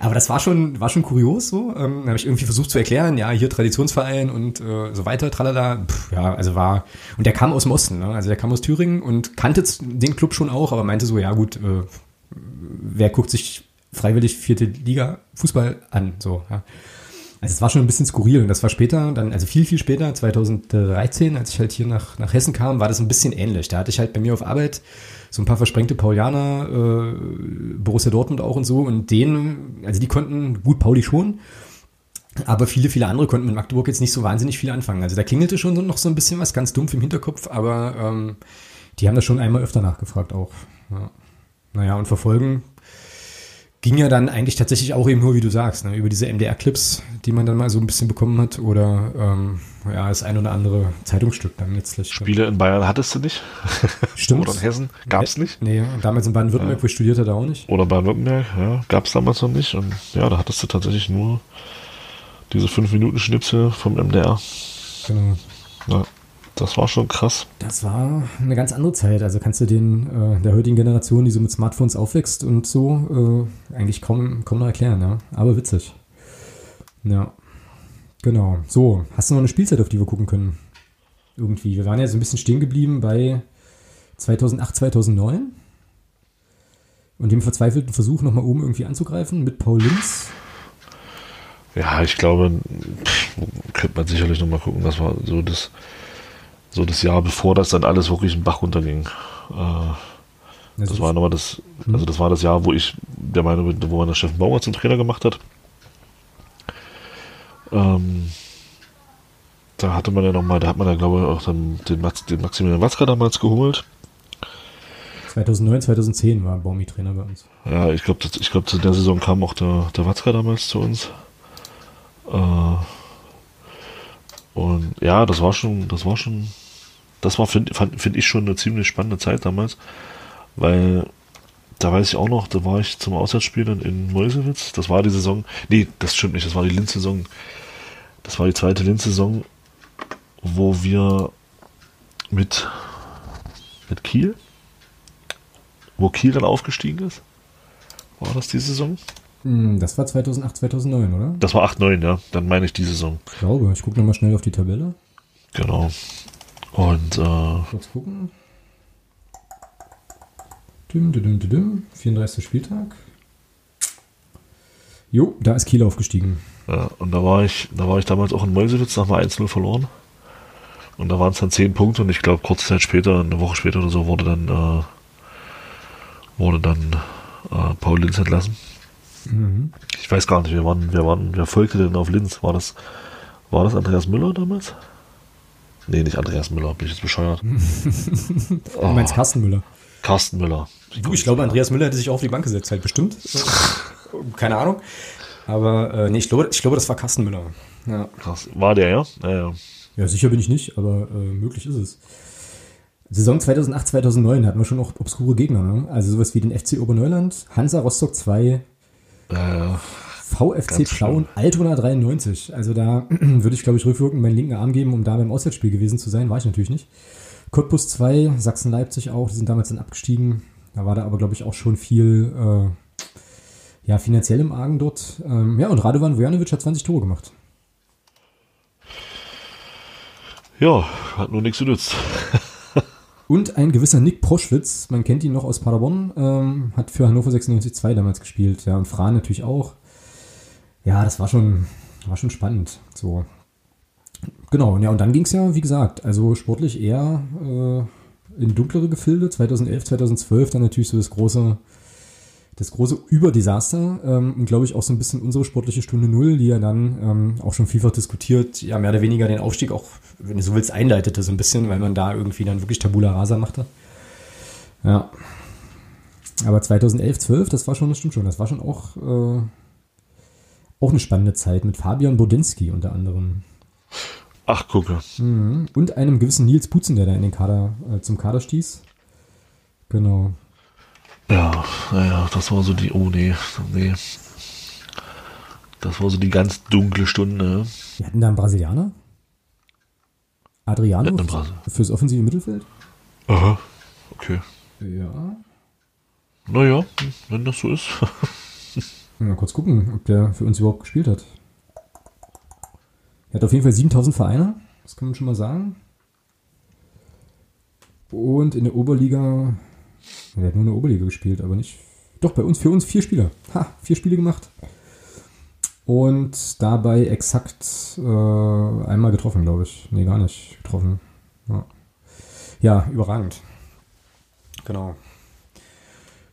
Speaker 1: Aber das war schon, war schon kurios so. Ähm, habe ich irgendwie versucht zu erklären, ja, hier Traditionsverein und äh, so weiter, tralala. Pff, ja, also war, und der kam aus dem Osten, ne? also der kam aus Thüringen und kannte den Club schon auch, aber meinte so, ja gut, äh, wer guckt sich freiwillig vierte Liga Fußball an, so, ja. Also es war schon ein bisschen skurril und das war später, dann, also viel, viel später, 2013, als ich halt hier nach, nach Hessen kam, war das ein bisschen ähnlich. Da hatte ich halt bei mir auf Arbeit so ein paar versprengte Paulianer, äh, Borussia Dortmund auch und so und denen, also die konnten gut Pauli schon, aber viele, viele andere konnten mit Magdeburg jetzt nicht so wahnsinnig viel anfangen. Also da klingelte schon noch so ein bisschen was ganz dumpf im Hinterkopf, aber ähm, die haben das schon einmal öfter nachgefragt auch. Ja. Naja, und verfolgen ging ja dann eigentlich tatsächlich auch eben nur, wie du sagst, ne, über diese MDR-Clips, die man dann mal so ein bisschen bekommen hat oder ähm, ja, das ein oder andere Zeitungsstück dann letztlich.
Speaker 2: Spiele in Bayern hattest du nicht.
Speaker 1: Stimmt.
Speaker 2: oder in Hessen gab es nicht.
Speaker 1: Nee, und damals in Baden-Württemberg, ja. wo ich studiert hatte, auch nicht.
Speaker 2: Oder Baden-Württemberg, ja, gab es damals noch nicht. Und ja, da hattest du tatsächlich nur diese 5-Minuten-Schnipsel vom MDR.
Speaker 1: Genau.
Speaker 2: Ja. Das war schon krass.
Speaker 1: Das war eine ganz andere Zeit. Also kannst du den äh, der heutigen Generation, die so mit Smartphones aufwächst und so, äh, eigentlich kaum, kaum noch erklären, ja. Aber witzig. Ja. Genau. So, hast du noch eine Spielzeit, auf die wir gucken können? Irgendwie. Wir waren ja so ein bisschen stehen geblieben bei 2008, 2009. Und dem verzweifelten Versuch, nochmal oben irgendwie anzugreifen mit Paul Linz.
Speaker 2: Ja, ich glaube, könnte man sicherlich nochmal gucken. Das war so das so das Jahr bevor das dann alles wirklich den Bach runterging. Äh, das, das war nochmal das, hm. also das war das Jahr, wo ich der Meinung bin, wo man das Steffen Bauer zum Trainer gemacht hat. Ähm, da hatte man ja nochmal, da hat man ja glaube ich auch dann den, Max, den Maximilian Watzka damals geholt.
Speaker 1: 2009, 2010 war Baumi Trainer bei uns.
Speaker 2: Ja, ich glaube, ich glaube, zu der Saison kam auch der, der Watzka damals zu uns. Äh, und ja, das war schon, das war schon das war, finde find ich, schon eine ziemlich spannende Zeit damals, weil da weiß ich auch noch, da war ich zum Auswärtsspiel in Meusewitz. Das war die Saison, nee, das stimmt nicht, das war die Linz-Saison. Das war die zweite Linz-Saison. wo wir mit, mit Kiel, wo Kiel dann aufgestiegen ist. War das die Saison?
Speaker 1: Hm, Das war 2008, 2009, oder?
Speaker 2: Das war 8-9, ja. Dann meine ich die Saison.
Speaker 1: Ich glaube. Ich gucke nochmal schnell auf die Tabelle.
Speaker 2: Genau. Und äh,
Speaker 1: Kurz gucken. Düm, düm, düm, düm, düm. 34. Spieltag. Jo, da ist Kiel aufgestiegen.
Speaker 2: Ja, und da war ich, da war ich damals auch in Meuselwitz, da haben wir 1-0 verloren. Und da waren es dann 10 Punkte und ich glaube, kurze Zeit später, eine Woche später oder so, wurde dann, äh, wurde dann äh, Paul Linz entlassen.
Speaker 1: Mhm.
Speaker 2: Ich weiß gar nicht, wer waren, wer waren, wer folgte denn auf Linz? War das, war das Andreas Müller damals? Nee, nicht Andreas Müller, bin ich jetzt bescheuert.
Speaker 1: Du meinst Carsten Müller.
Speaker 2: Carsten Müller.
Speaker 1: Du, ich glaube, Andreas Müller hätte sich auch auf die Bank gesetzt, halt bestimmt. Keine Ahnung. Aber äh, nee, ich glaube, ich glaube, das war Carsten Müller. Ja.
Speaker 2: Krass. War der, ja? Ja, ja.
Speaker 1: Ja, sicher bin ich nicht, aber äh, möglich ist es. Saison 2008, 2009 hatten wir schon noch obskure Gegner, ne? Also sowas wie den FC Oberneuland, Hansa Rostock 2,
Speaker 2: Ja, ja.
Speaker 1: VfC Plauen, Altona 93. Also da würde ich, glaube ich, rückwirkend meinen linken Arm geben, um da beim Auswärtsspiel gewesen zu sein. War ich natürlich nicht. Cottbus 2, Sachsen-Leipzig auch, die sind damals dann abgestiegen. Da war da aber, glaube ich, auch schon viel äh, ja, finanziell im Argen dort. Ähm, ja, und Radovan Vujanovic hat 20 Tore gemacht.
Speaker 2: Ja, hat nur nichts genützt.
Speaker 1: Und ein gewisser Nick Proschwitz, man kennt ihn noch aus Paderborn, ähm, hat für Hannover 96-2 damals gespielt. Ja, und Fran natürlich auch. Ja, das war schon, war schon spannend. So. Genau, ja, und dann ging es ja, wie gesagt, also sportlich eher äh, in dunklere Gefilde. 2011, 2012 dann natürlich so das große, das große Überdesaster ähm, und glaube ich auch so ein bisschen unsere sportliche Stunde Null, die ja dann ähm, auch schon vielfach diskutiert, ja mehr oder weniger den Aufstieg auch, wenn du so willst, einleitete so ein bisschen, weil man da irgendwie dann wirklich Tabula Rasa machte. Ja. Aber 2011, 12, das war schon, das stimmt schon, das war schon auch, äh, auch eine spannende Zeit mit Fabian Bodinski unter anderem.
Speaker 2: Ach, gucke.
Speaker 1: Mhm. Und einem gewissen Nils Putzen, der da in den Kader, äh, zum Kader stieß. Genau.
Speaker 2: Ja, naja, das war so die, oh nee, nee. Das war so die ganz dunkle Stunde.
Speaker 1: Wir hatten da einen Brasilianer. Adriano
Speaker 2: Wir hatten einen Brasi-
Speaker 1: fürs offensive Mittelfeld.
Speaker 2: Aha, okay.
Speaker 1: Ja.
Speaker 2: Naja, wenn das so ist.
Speaker 1: Mal kurz gucken, ob der für uns überhaupt gespielt hat. Er hat auf jeden Fall 7000 Vereine, das kann man schon mal sagen. Und in der Oberliga, er hat nur in der Oberliga gespielt, aber nicht. Doch, bei uns, für uns vier Spieler. Ha, vier Spiele gemacht. Und dabei exakt äh, einmal getroffen, glaube ich. Nee, gar nicht getroffen. Ja, ja überragend. Genau.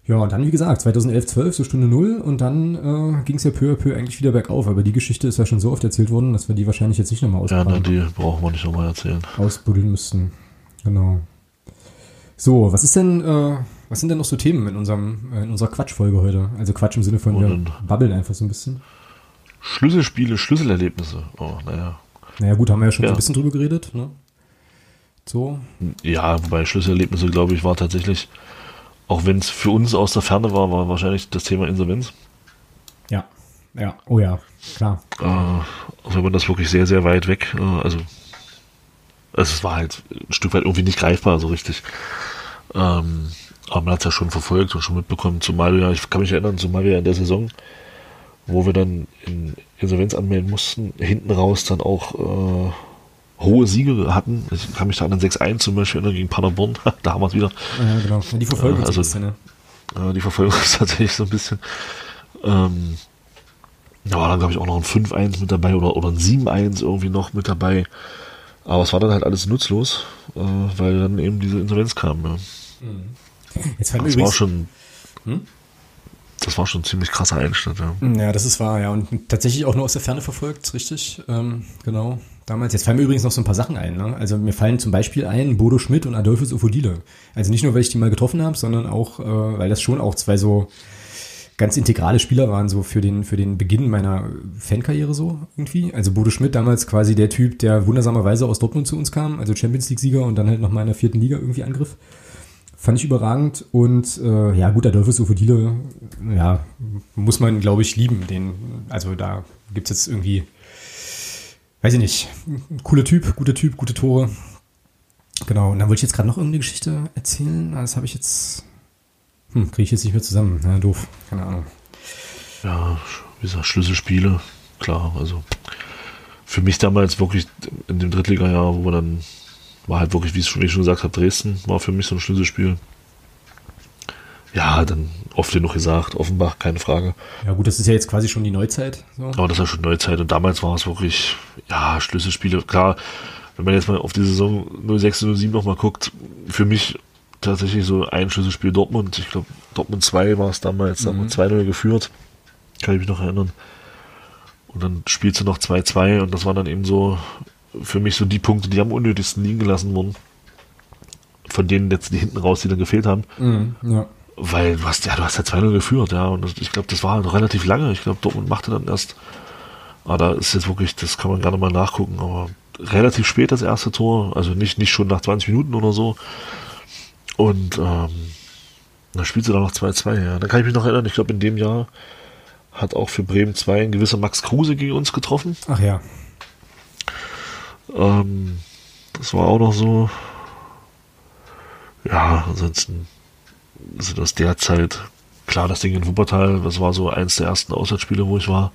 Speaker 1: Ja, und dann, wie gesagt, 2011, 12, so Stunde Null und dann äh, ging es ja peu à peu eigentlich wieder bergauf. Aber die Geschichte ist ja schon so oft erzählt worden, dass wir die wahrscheinlich jetzt nicht nochmal
Speaker 2: Ja,
Speaker 1: ausbauen,
Speaker 2: ne, die brauchen wir nicht nochmal erzählen.
Speaker 1: ausbuddeln müssten. Genau. So, was ist denn, äh, was sind denn noch so Themen in, unserem, äh, in unserer Quatschfolge heute? Also Quatsch im Sinne von, wir
Speaker 2: Und-
Speaker 1: babbeln einfach so ein bisschen.
Speaker 2: Schlüsselspiele, Schlüsselerlebnisse. Oh, naja.
Speaker 1: Naja, gut, haben wir ja schon so
Speaker 2: Ja.
Speaker 1: ein bisschen drüber geredet, ne? So.
Speaker 2: Ja, wobei Schlüsselerlebnisse, glaube ich, war tatsächlich, auch wenn es für uns aus der Ferne war, war wahrscheinlich das Thema Insolvenz.
Speaker 1: Ja. Ja. Oh ja, klar.
Speaker 2: Äh, also wenn man das wirklich sehr, sehr weit weg, äh, also, also es war halt ein Stück weit irgendwie nicht greifbar, so richtig. Ähm, aber man hat es ja schon verfolgt und schon mitbekommen, zumal wir, ich kann mich erinnern, zumal wir in der Saison, wo wir dann in Insolvenz anmelden mussten, hinten raus dann auch äh, hohe Siege hatten. Ich kann mich da an den 6-1 zum Beispiel erinnern gegen Paderborn, da haben wir es wieder.
Speaker 1: Ja, genau. Die Verfolgung
Speaker 2: also-
Speaker 1: bisschen, ne?
Speaker 2: Äh, die Verfolgung ist tatsächlich so ein bisschen. Ähm, da war dann, glaube ich, auch noch ein 5-1 mit dabei oder, oder ein 7-1 irgendwie noch mit dabei. Aber es war dann halt alles nutzlos, äh, weil dann eben diese Insolvenz kam. Ja.
Speaker 1: Jetzt fällt mir
Speaker 2: Das war schon.
Speaker 1: Hm?
Speaker 2: Das war schon ein ziemlich krasser Einschnitt, ja.
Speaker 1: Ja, das ist wahr, ja. Und tatsächlich auch nur aus der Ferne verfolgt, richtig. Ähm, genau. Damals. Jetzt fallen mir übrigens noch so ein paar Sachen ein. Ne? Also mir fallen zum Beispiel ein Bodo Schmidt und Adolphus Ofodile. Also nicht nur, weil ich die mal getroffen habe, sondern auch, äh, weil das schon auch zwei so ganz integrale Spieler waren, so für den, für den Beginn meiner Fankarriere so irgendwie. Also Bodo Schmidt damals quasi der Typ, der wundersamerweise aus Dortmund zu uns kam, also Champions League-Sieger und dann halt noch mal in der vierten Liga irgendwie angriff. Fand ich überragend und äh, ja gut, Adolphus Ofodile, ja, muss man glaube ich lieben. Den, also da gibt's jetzt irgendwie weiß ich nicht, cooler Typ, guter Typ, gute Tore. Genau, und dann wollte ich jetzt gerade noch irgendeine Geschichte erzählen. Das habe ich jetzt, hm, kriege ich jetzt nicht mehr zusammen. Na, doof, keine Ahnung.
Speaker 2: Ja, wie gesagt, Schlüsselspiele, klar, also für mich damals wirklich in dem Drittliga-Jahr, wo wir dann, war halt wirklich, wie ich schon gesagt habe, Dresden war für mich so ein Schlüsselspiel. Ja, dann oft genug gesagt, Offenbach, keine Frage.
Speaker 1: Ja gut, das ist ja jetzt quasi schon die Neuzeit.
Speaker 2: So. Aber das ist ja schon Neuzeit und damals war es wirklich, ja, Schlüsselspiele. Klar, wenn man jetzt mal auf die Saison 06, 07 nochmal guckt, für mich tatsächlich so ein Schlüsselspiel Dortmund. Ich glaube, Dortmund 2 war es damals, mhm. haben wir 2-0 geführt. Kann ich mich noch erinnern. Und dann spielst du noch 2-2 und das waren dann eben so für mich so die Punkte, die am unnötigsten liegen gelassen wurden. Von denen jetzt die hinten raus, die dann gefehlt haben. Mhm, ja. Weil du hast ja, du hast ja 2-0 geführt, ja. Und ich glaube, das war halt relativ lange. Ich glaube, Dortmund machte dann erst, ah, da ist jetzt wirklich, das kann man gerne mal nachgucken, aber relativ spät das erste Tor, also nicht, nicht schon nach 20 Minuten oder so. Und ähm, dann spielst du da noch 2-2, ja. Dann kann ich mich noch erinnern, ich glaube, in dem Jahr hat auch für Bremen 2 ein gewisser Max Kruse gegen uns getroffen.
Speaker 1: Ach ja.
Speaker 2: Ähm, das war auch noch so. Ja, ansonsten sind das derzeit klar das Ding in Wuppertal. Das war so eins der ersten Auswärtsspiele, wo ich war.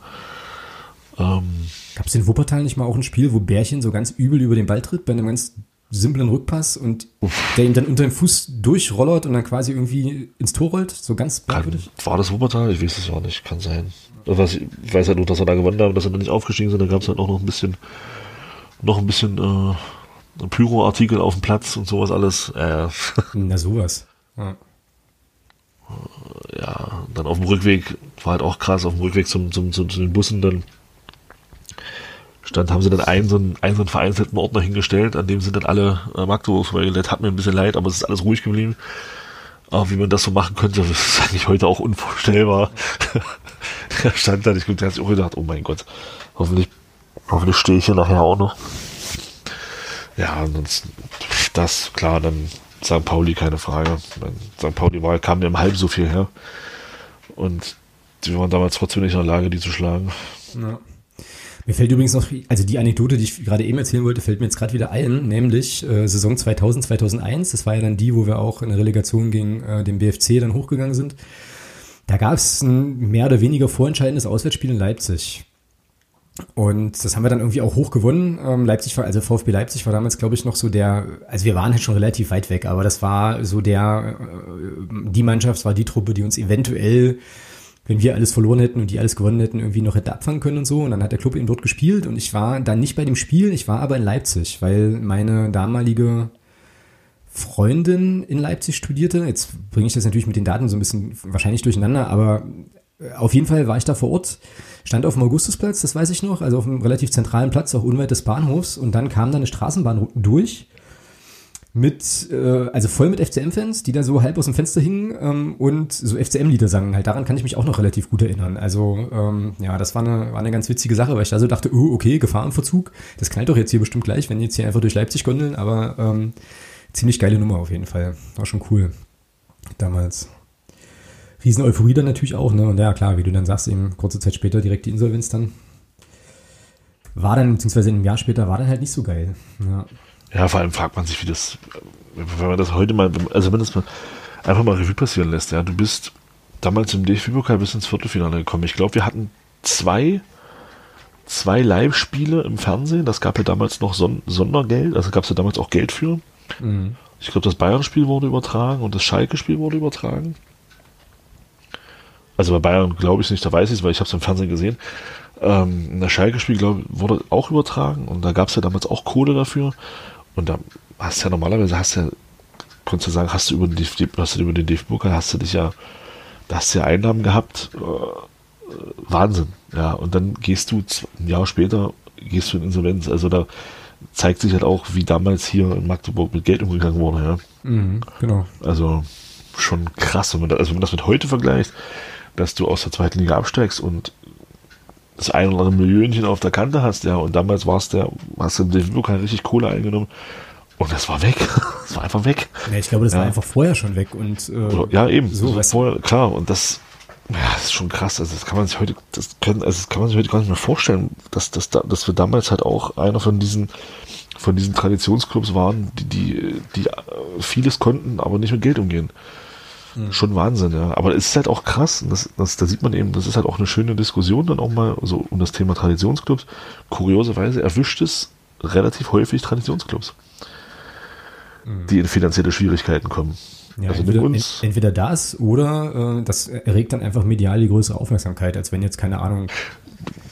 Speaker 1: Ähm, Gab es in Wuppertal nicht mal auch ein Spiel, wo Bärchen so ganz übel über den Ball tritt bei einem ganz simplen Rückpass und Uff. der ihm dann unter dem Fuß durchrollert und dann quasi irgendwie ins Tor rollt? So ganz
Speaker 2: merkwürdig. War das Wuppertal? Ich weiß es auch nicht. Kann sein. Was, ich weiß halt nur, dass wir da gewonnen haben, dass wir dann nicht aufgestiegen sind. Da gab es halt auch noch ein bisschen, noch ein bisschen äh, Pyro-Artikel auf dem Platz und sowas alles. Äh.
Speaker 1: Na sowas.
Speaker 2: Ja. Ja, dann auf dem Rückweg, war halt auch krass, auf dem Rückweg zum, zum, zum, zu den Bussen dann stand, haben sie dann einen so einen, einen, so einen vereinzelten Ordner hingestellt, an dem sind dann alle äh, Magdeburgs, das hat mir ein bisschen leid, aber es ist alles ruhig geblieben. Aber wie man das so machen könnte, ist eigentlich heute auch unvorstellbar. da stand dann, ich habe auch gedacht, oh mein Gott, hoffentlich, hoffentlich stehe ich hier nachher auch noch. Ja, ansonsten, das, klar, dann St. Pauli, keine Frage. St. Pauli war, kam mir im halb so viel her. Und die waren damals trotzdem nicht in der Lage, die zu schlagen. Ja.
Speaker 1: Mir fällt übrigens noch, also die Anekdote, die ich gerade eben erzählen wollte, fällt mir jetzt gerade wieder ein, nämlich äh, Saison 2000, 2001. Das war ja dann die, wo wir auch in der Relegation gegen äh, den BFC dann hochgegangen sind. Da gab es ein mehr oder weniger vorentscheidendes Auswärtsspiel in Leipzig. Und das haben wir dann irgendwie auch hoch gewonnen. Ähm, Leipzig war, also VfB Leipzig war damals, glaube ich, noch so der, also wir waren halt schon relativ weit weg, aber das war so der, äh, die Mannschaft, war die Truppe, die uns eventuell wenn wir alles verloren hätten und die alles gewonnen hätten, irgendwie noch hätte abfangen können und so. Und dann hat der Club eben dort gespielt und ich war dann nicht bei dem Spiel, ich war aber in Leipzig, weil meine damalige Freundin in Leipzig studierte. Jetzt bringe ich das natürlich mit den Daten so ein bisschen wahrscheinlich durcheinander, aber äh, auf jeden Fall war ich da vor Ort, stand auf dem Augustusplatz, das weiß ich noch, also auf einem relativ zentralen Platz, auch unweit des Bahnhofs und dann kam da eine Straßenbahn durch mit, äh, also voll mit FCM-Fans, die da so halb aus dem Fenster hingen ähm, und so FCM-Lieder sangen. Halt daran kann ich mich auch noch relativ gut erinnern. Also ähm, ja, das war eine, war eine ganz witzige Sache, weil ich da so dachte, oh, okay, Gefahr im Verzug. Das knallt doch jetzt hier bestimmt gleich, wenn jetzt hier einfach durch Leipzig gondeln, aber ähm, ziemlich geile Nummer auf jeden Fall. War schon cool. Damals. Riesen Euphorie dann natürlich auch, ne? Und ja, klar, wie du dann sagst, eben kurze Zeit später direkt die Insolvenz dann. War dann, beziehungsweise ein Jahr später, war dann halt nicht so geil. Ja.
Speaker 2: Ja, vor allem fragt man sich, wie das, wenn man das heute mal, also wenn das mal einfach mal Revue passieren lässt, ja, du bist damals im DFB-Pokal bis ins Viertelfinale gekommen. Ich glaube, wir hatten zwei, zwei Live-Spiele im Fernsehen. Das gab ja damals noch Son Sondergeld, also gab es ja damals auch Geld für. Mhm. Ich glaube, das Bayern-Spiel wurde übertragen und das Schalke-Spiel wurde übertragen. Also bei Bayern glaube ich nicht, da weiß ich es, weil ich habe es im Fernsehen gesehen. Ähm, das Schalke-Spiel, glaube ich, wurde auch übertragen und da gab es ja damals auch Kohle dafür. Und da hast du ja normalerweise, hast ja, konntest du sagen, hast du über den hast du über den DFB hast du dich ja, da hast du ja Einnahmen gehabt, äh, Wahnsinn, ja. Und dann gehst du ein Jahr später, gehst du in Insolvenz. Also da zeigt sich halt auch, wie damals hier in Magdeburg mit Geld umgegangen wurde, ja.
Speaker 1: Mhm, genau.
Speaker 2: Also schon krass, wenn man, das, also wenn man das mit heute vergleicht, dass du aus der zweiten Liga absteigst und das ein oder andere Millionchen auf der Kante hast, ja, und damals warst der, hast du im DFB-Pokal richtig Kohle eingenommen und das war weg. das war einfach weg.
Speaker 1: Ja, ich glaube, das ja. war einfach vorher schon weg und
Speaker 2: äh, ja, eben. So, vorher, klar, und das Ja, das ist schon krass. Also das kann man sich heute, das können, also das kann man sich heute gar nicht mehr vorstellen, dass, dass, dass wir damals halt auch einer von diesen, von diesen Traditionsclubs waren, die, die, die vieles konnten, aber nicht mit Geld umgehen. Mhm. Schon Wahnsinn, ja. Aber es ist halt auch krass, das, das, da sieht man eben, das ist halt auch eine schöne Diskussion dann auch mal so um das Thema Traditionsclubs. Kurioserweise erwischt es relativ häufig Traditionsclubs, mhm. die in finanzielle Schwierigkeiten kommen.
Speaker 1: Ja, also entweder, uns, entweder das oder äh, das erregt dann einfach medial die größere Aufmerksamkeit, als wenn jetzt, keine Ahnung.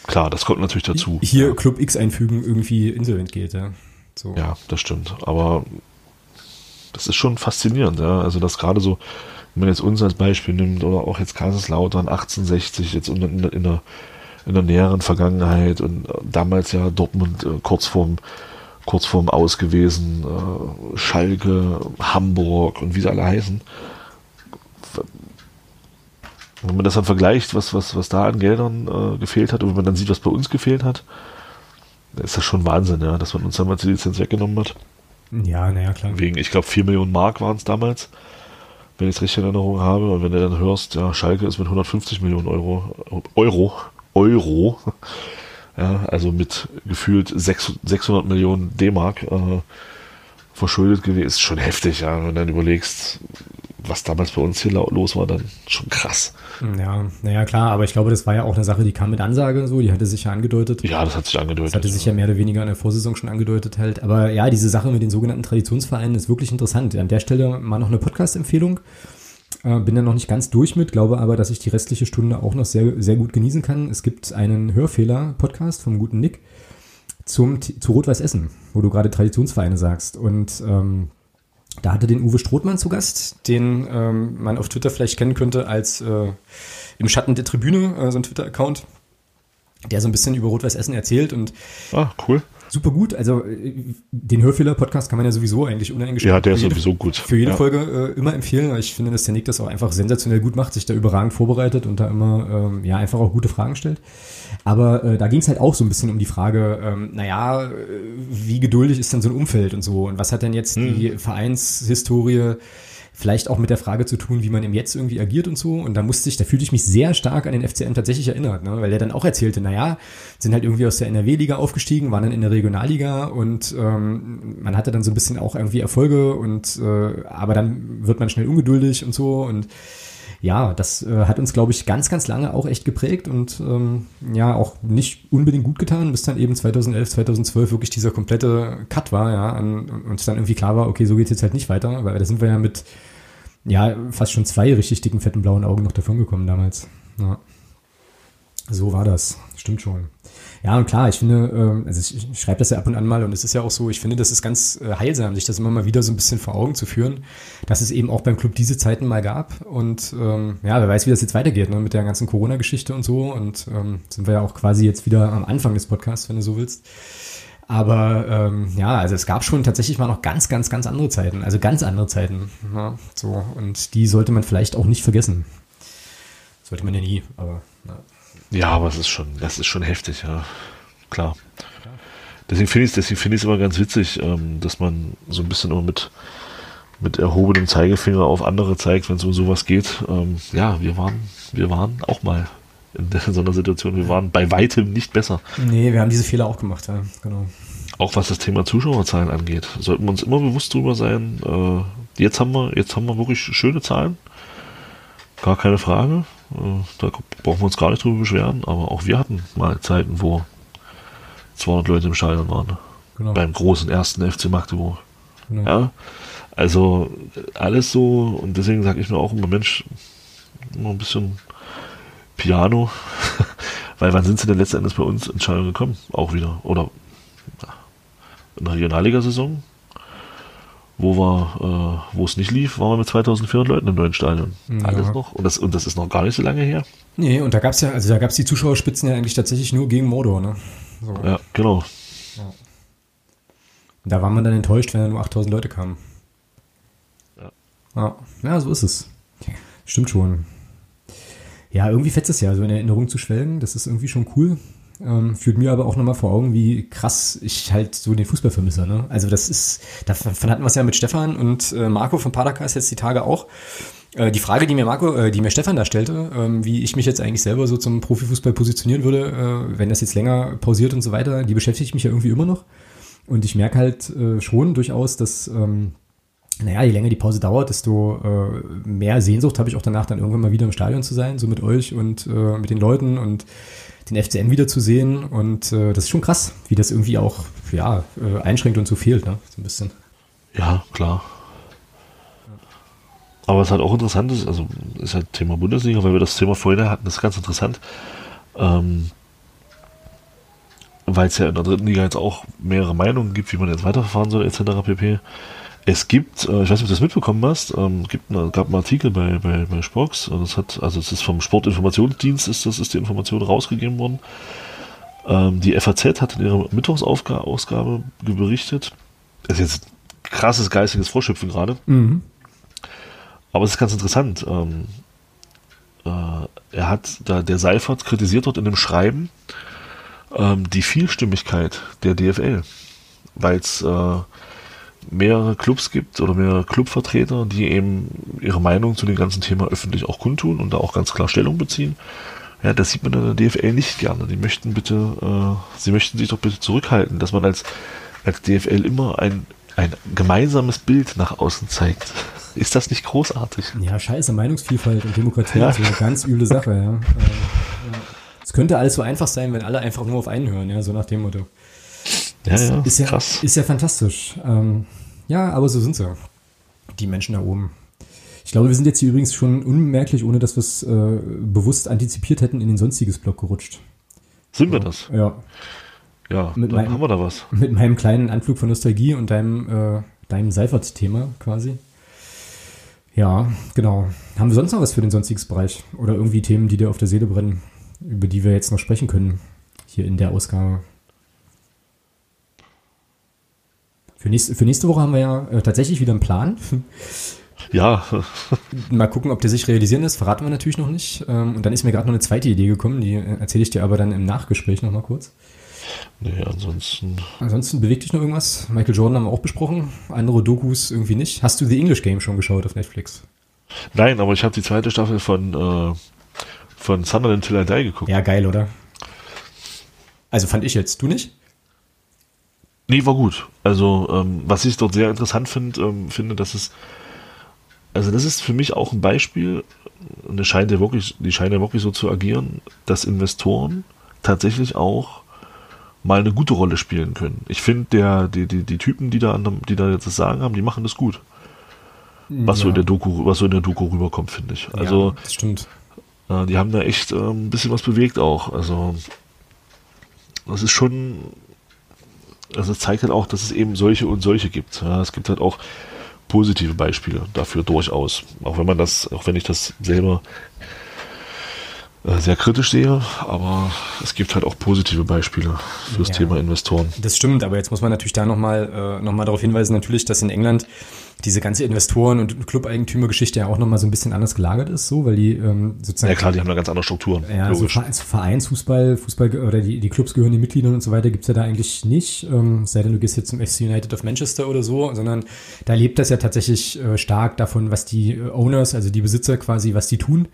Speaker 2: Klar, das kommt natürlich dazu.
Speaker 1: Hier ja. Club X einfügen irgendwie insolvent geht, ja.
Speaker 2: So. Ja, das stimmt. Aber das ist schon faszinierend, ja. Also das gerade so, wenn man jetzt uns als Beispiel nimmt oder auch jetzt Kaiserslautern 1860 jetzt in, in, in, der, in der näheren Vergangenheit und damals ja Dortmund äh, kurz vorm kurz vorm Aus gewesen, äh, Schalke, Hamburg und wie sie alle heißen. Wenn man das dann vergleicht, was, was, was da an Geldern äh, gefehlt hat und wenn man dann sieht, was bei uns gefehlt hat, ist das schon Wahnsinn, ja, dass man uns damals die Lizenz weggenommen hat.
Speaker 1: Ja, naja, klar.
Speaker 2: Wegen, ich glaube, 4 Millionen Mark waren es damals, wenn ich es richtig in Erinnerung habe. Und wenn du dann hörst, ja, Schalke ist mit 150 Millionen Euro, Euro, Euro ja, also mit gefühlt 600 Millionen D-Mark äh, verschuldet gewesen. Ist schon heftig, ja, wenn du dann überlegst, was damals bei uns hier los war, dann schon krass.
Speaker 1: Ja, naja, klar, aber ich glaube, das war ja auch eine Sache, die kam mit Ansage so, die hatte sich ja angedeutet.
Speaker 2: Ja, das hat sich angedeutet.
Speaker 1: Das hatte sich ja mehr oder weniger in der Vorsaison schon angedeutet halt. Aber ja, diese Sache mit den sogenannten Traditionsvereinen ist wirklich interessant. An der Stelle mal noch eine Podcast-Empfehlung. Äh, bin da noch nicht ganz durch mit, glaube aber, dass ich die restliche Stunde auch noch sehr, sehr gut genießen kann. Es gibt einen Hörfehler-Podcast vom guten Nick zum, zu Rot-Weiß Essen, wo du gerade Traditionsvereine sagst. Und ähm, da hatte den Uwe Strothmann zu Gast, den ähm, man auf Twitter vielleicht kennen könnte als äh, im Schatten der Tribüne, äh, so ein Twitter-Account, der so ein bisschen über Rot-Weiß Essen erzählt und
Speaker 2: ah, cool
Speaker 1: super gut. Also äh, den Hörfehler-Podcast kann man ja sowieso eigentlich uneingeschränkt
Speaker 2: ja, der ist jede, sowieso gut.
Speaker 1: für jede
Speaker 2: ja.
Speaker 1: Folge äh, immer empfehlen. Ich finde, dass der Nick das auch einfach sensationell gut macht, sich da überragend vorbereitet und da immer ähm, ja einfach auch gute Fragen stellt. Aber äh, da ging es halt auch so ein bisschen um die Frage, ähm, naja, äh, wie geduldig ist denn so ein Umfeld und so und was hat denn jetzt hm. die Vereinshistorie vielleicht auch mit der Frage zu tun, wie man im Jetzt irgendwie agiert und so. Und da musste ich, da fühlte ich mich sehr stark an den FCM tatsächlich erinnert, ne? weil der dann auch erzählte, naja, sind halt irgendwie aus der NRW-Liga aufgestiegen, waren dann in der Regionalliga und ähm, man hatte dann so ein bisschen auch irgendwie Erfolge und äh, aber dann wird man schnell ungeduldig und so und ja, das äh, hat uns, glaube ich, ganz, ganz lange auch echt geprägt und ähm, ja, auch nicht unbedingt gut getan, bis dann eben 2011, 2012 wirklich dieser komplette Cut war, ja, an, und dann irgendwie klar war, okay, so geht's jetzt halt nicht weiter, weil da sind wir ja mit, ja, fast schon zwei richtig dicken, fetten blauen Augen noch davon gekommen damals. Ja. So war das, stimmt schon. Ja, und klar, ich finde, ähm, also ich, schreibe das ja ab und an mal und es ist ja auch so, ich finde, das ist ganz äh, heilsam, sich das immer mal wieder so ein bisschen vor Augen zu führen, dass es eben auch beim Club diese Zeiten mal gab. Und ähm, ja, wer weiß, wie das jetzt weitergeht, ne, mit der ganzen Corona-Geschichte und so. Und ähm, sind wir ja auch quasi jetzt wieder am Anfang des Podcasts, wenn du so willst. Aber ähm, ja, also es gab schon tatsächlich mal noch ganz, ganz, ganz andere Zeiten, also ganz andere Zeiten. Ja, so, und die sollte man vielleicht auch nicht vergessen. Sollte man ja nie, aber.
Speaker 2: Ja. Ja, aber es ist schon, das ist schon heftig, ja. Klar. Deswegen finde ich es deswegen finde ich es immer ganz witzig, ähm, dass man so ein bisschen immer mit, mit erhobenem Zeigefinger auf andere zeigt, wenn es um sowas geht. Ähm, ja, wir waren, wir waren auch mal in, der, in so einer Situation. Wir waren bei weitem nicht besser.
Speaker 1: Nee, wir haben diese Fehler auch gemacht, ja, genau.
Speaker 2: Auch was das Thema Zuschauerzahlen angeht, sollten wir uns immer bewusst drüber sein. Äh, jetzt haben wir, jetzt haben wir wirklich schöne Zahlen. Gar keine Frage. Äh, da brauchen wir uns gar nicht drüber beschweren, aber auch wir hatten mal Zeiten, wo 200 Leute im Stadion waren. Genau. Beim großen ersten FC Magdeburg. Genau. Ja, also alles so und deswegen sage ich mir auch immer, Mensch, immer ein bisschen Piano, weil wann sind sie denn letzten Endes bei uns ins Stadion gekommen? Auch wieder. Oder in der Regionalliga-Saison wo wir, äh, wo es nicht lief, waren wir mit 2400 Leuten im neuen Stadion. Ja. Alles noch. Und das, und das ist noch gar nicht so lange her.
Speaker 1: Nee, und da gab es ja, also da gab es die Zuschauerspitzen ja eigentlich tatsächlich nur gegen Mordor, ne?
Speaker 2: So. Ja, genau. Ja.
Speaker 1: Da war man dann enttäuscht, wenn da nur 8000 Leute kamen.
Speaker 2: Ja.
Speaker 1: ja. Ja, so ist es. Stimmt schon. Ja, irgendwie fetzt es ja, so in Erinnerung zu schwelgen. Das ist irgendwie schon cool. Ähm, führt mir aber auch nochmal vor Augen, wie krass ich halt so den Fußball vermisse. Ne? Also das ist, davon hatten wir es ja mit Stefan und äh, Marco von Padercast jetzt die Tage auch. Äh, die Frage, die mir Marco, äh, die mir Stefan da stellte, ähm, wie ich mich jetzt eigentlich selber so zum Profifußball positionieren würde, äh, wenn das jetzt länger pausiert und so weiter, die beschäftigt mich ja irgendwie immer noch. Und ich merke halt schon durchaus, dass ähm, naja, je länger die Pause dauert, desto mehr Sehnsucht habe ich auch danach, dann irgendwann mal wieder im Stadion zu sein, so mit euch und mit den Leuten und den FCM wieder zu sehen. Und äh, das ist schon krass, wie das irgendwie auch ja, äh, einschränkt und so fehlt, ne? So ein bisschen.
Speaker 2: Ja, klar. Aber was halt auch interessant ist, also ist halt Thema Bundesliga, weil wir das Thema vorhin hatten, das ist ganz interessant. Ähm, weil es ja in der dritten Liga jetzt auch mehrere Meinungen gibt, wie man jetzt weiterverfahren soll, etc. pp. Es gibt, äh, ich weiß nicht, ob du das mitbekommen hast, ähm, gibt eine, gab einen Artikel bei, bei, bei Spox, und es hat, also es ist vom Sportinformationsdienst, ist das ist die Information rausgegeben worden. Ähm, die FAZ hat in ihrer Mittwochsausgabe berichtet. Das ist jetzt krasses geistiges Vorschöpfen gerade. Mhm. Aber es ist ganz interessant. Ähm, äh, er hat da, der Seifert kritisiert dort in dem Schreiben ähm, die Vielstimmigkeit der DFL, weil es äh, mehrere Clubs gibt oder mehrere Clubvertreter, die eben ihre Meinung zu dem ganzen Thema öffentlich auch kundtun und da auch ganz klar Stellung beziehen. Ja, das sieht man in der DFL nicht gerne. Die möchten bitte, äh, sie möchten sich doch bitte zurückhalten, dass man als, als DFL immer ein, ein gemeinsames Bild nach außen zeigt. Ist das nicht großartig?
Speaker 1: Ja, scheiße, Meinungsvielfalt und Demokratie ja. ist eine ganz üble Sache, ja. Es könnte alles so einfach sein, wenn alle einfach nur auf einen hören, ja, so nach dem Motto.
Speaker 2: Ja, ja,
Speaker 1: ist ja, krass. Ist ja fantastisch. Ähm, ja, aber so sind sie. Die Menschen da oben. Ich glaube, wir sind jetzt hier übrigens schon unmerklich, ohne dass wir es äh, bewusst antizipiert hätten, in den sonstiges Block gerutscht.
Speaker 2: Sind wir das?
Speaker 1: Ja.
Speaker 2: Ja, mit dann meinem, haben wir da was.
Speaker 1: Mit meinem kleinen Anflug von Nostalgie und deinem, äh, deinem Seifert-Thema quasi. Ja, genau. Haben wir sonst noch was für den sonstiges Bereich? Oder irgendwie Themen, die dir auf der Seele brennen, über die wir jetzt noch sprechen können, hier in der Ausgabe? Für nächste, für nächste Woche haben wir ja äh, tatsächlich wieder einen Plan.
Speaker 2: Ja.
Speaker 1: Mal gucken, ob der sich realisieren lässt. Verraten wir natürlich noch nicht. Ähm, und dann ist mir gerade noch eine zweite Idee gekommen, die äh, erzähle ich dir aber dann im Nachgespräch nochmal kurz.
Speaker 2: Nee, ansonsten.
Speaker 1: Ansonsten bewegt dich noch irgendwas? Michael Jordan haben wir auch besprochen. Andere Dokus irgendwie nicht. Hast du The English Game schon geschaut auf Netflix?
Speaker 2: Nein, aber ich habe die zweite Staffel von, äh, von Sunderland Till I Die geguckt.
Speaker 1: Ja, geil, oder? Also fand ich jetzt. Du nicht?
Speaker 2: Nee, war gut. Also, ähm, was ich dort sehr interessant find, ähm, finde, dass es, also das ist für mich auch ein Beispiel, und es scheint ja wirklich, die scheinen ja wirklich so zu agieren, dass Investoren tatsächlich auch mal eine gute Rolle spielen können. Ich finde, der, die, die, die Typen, die da, die da jetzt das Sagen haben, die machen das gut. Was ja. so in der Doku, was so in der Doku rüberkommt, finde ich. Also,
Speaker 1: ja, das stimmt.
Speaker 2: Äh, die haben da echt äh, ein bisschen was bewegt auch. Also, das ist schon, also es zeigt halt auch, dass es eben solche und solche gibt. Ja, es gibt halt auch positive Beispiele dafür durchaus. Auch wenn man das, auch wenn ich das selber äh, sehr kritisch sehe, aber es gibt halt auch positive Beispiele fürs ja, Thema Investoren.
Speaker 1: Das stimmt, aber jetzt muss man natürlich da nochmal äh, noch darauf hinweisen, natürlich, dass in England diese ganze Investoren- und Club-Eigentümer-Geschichte ja auch nochmal so ein bisschen anders gelagert ist, so, weil die ähm, sozusagen.
Speaker 2: Ja klar, die haben da ganz andere Strukturen.
Speaker 1: Ja, so Vereinsfußball, Fußball oder die, die Clubs gehören den Mitgliedern und so weiter, gibt's ja da eigentlich nicht. Ähm, sei denn, du gehst jetzt zum FC United of Manchester oder so, sondern da lebt das ja tatsächlich äh, stark davon, was die äh, Owners, also die Besitzer quasi, was die tun.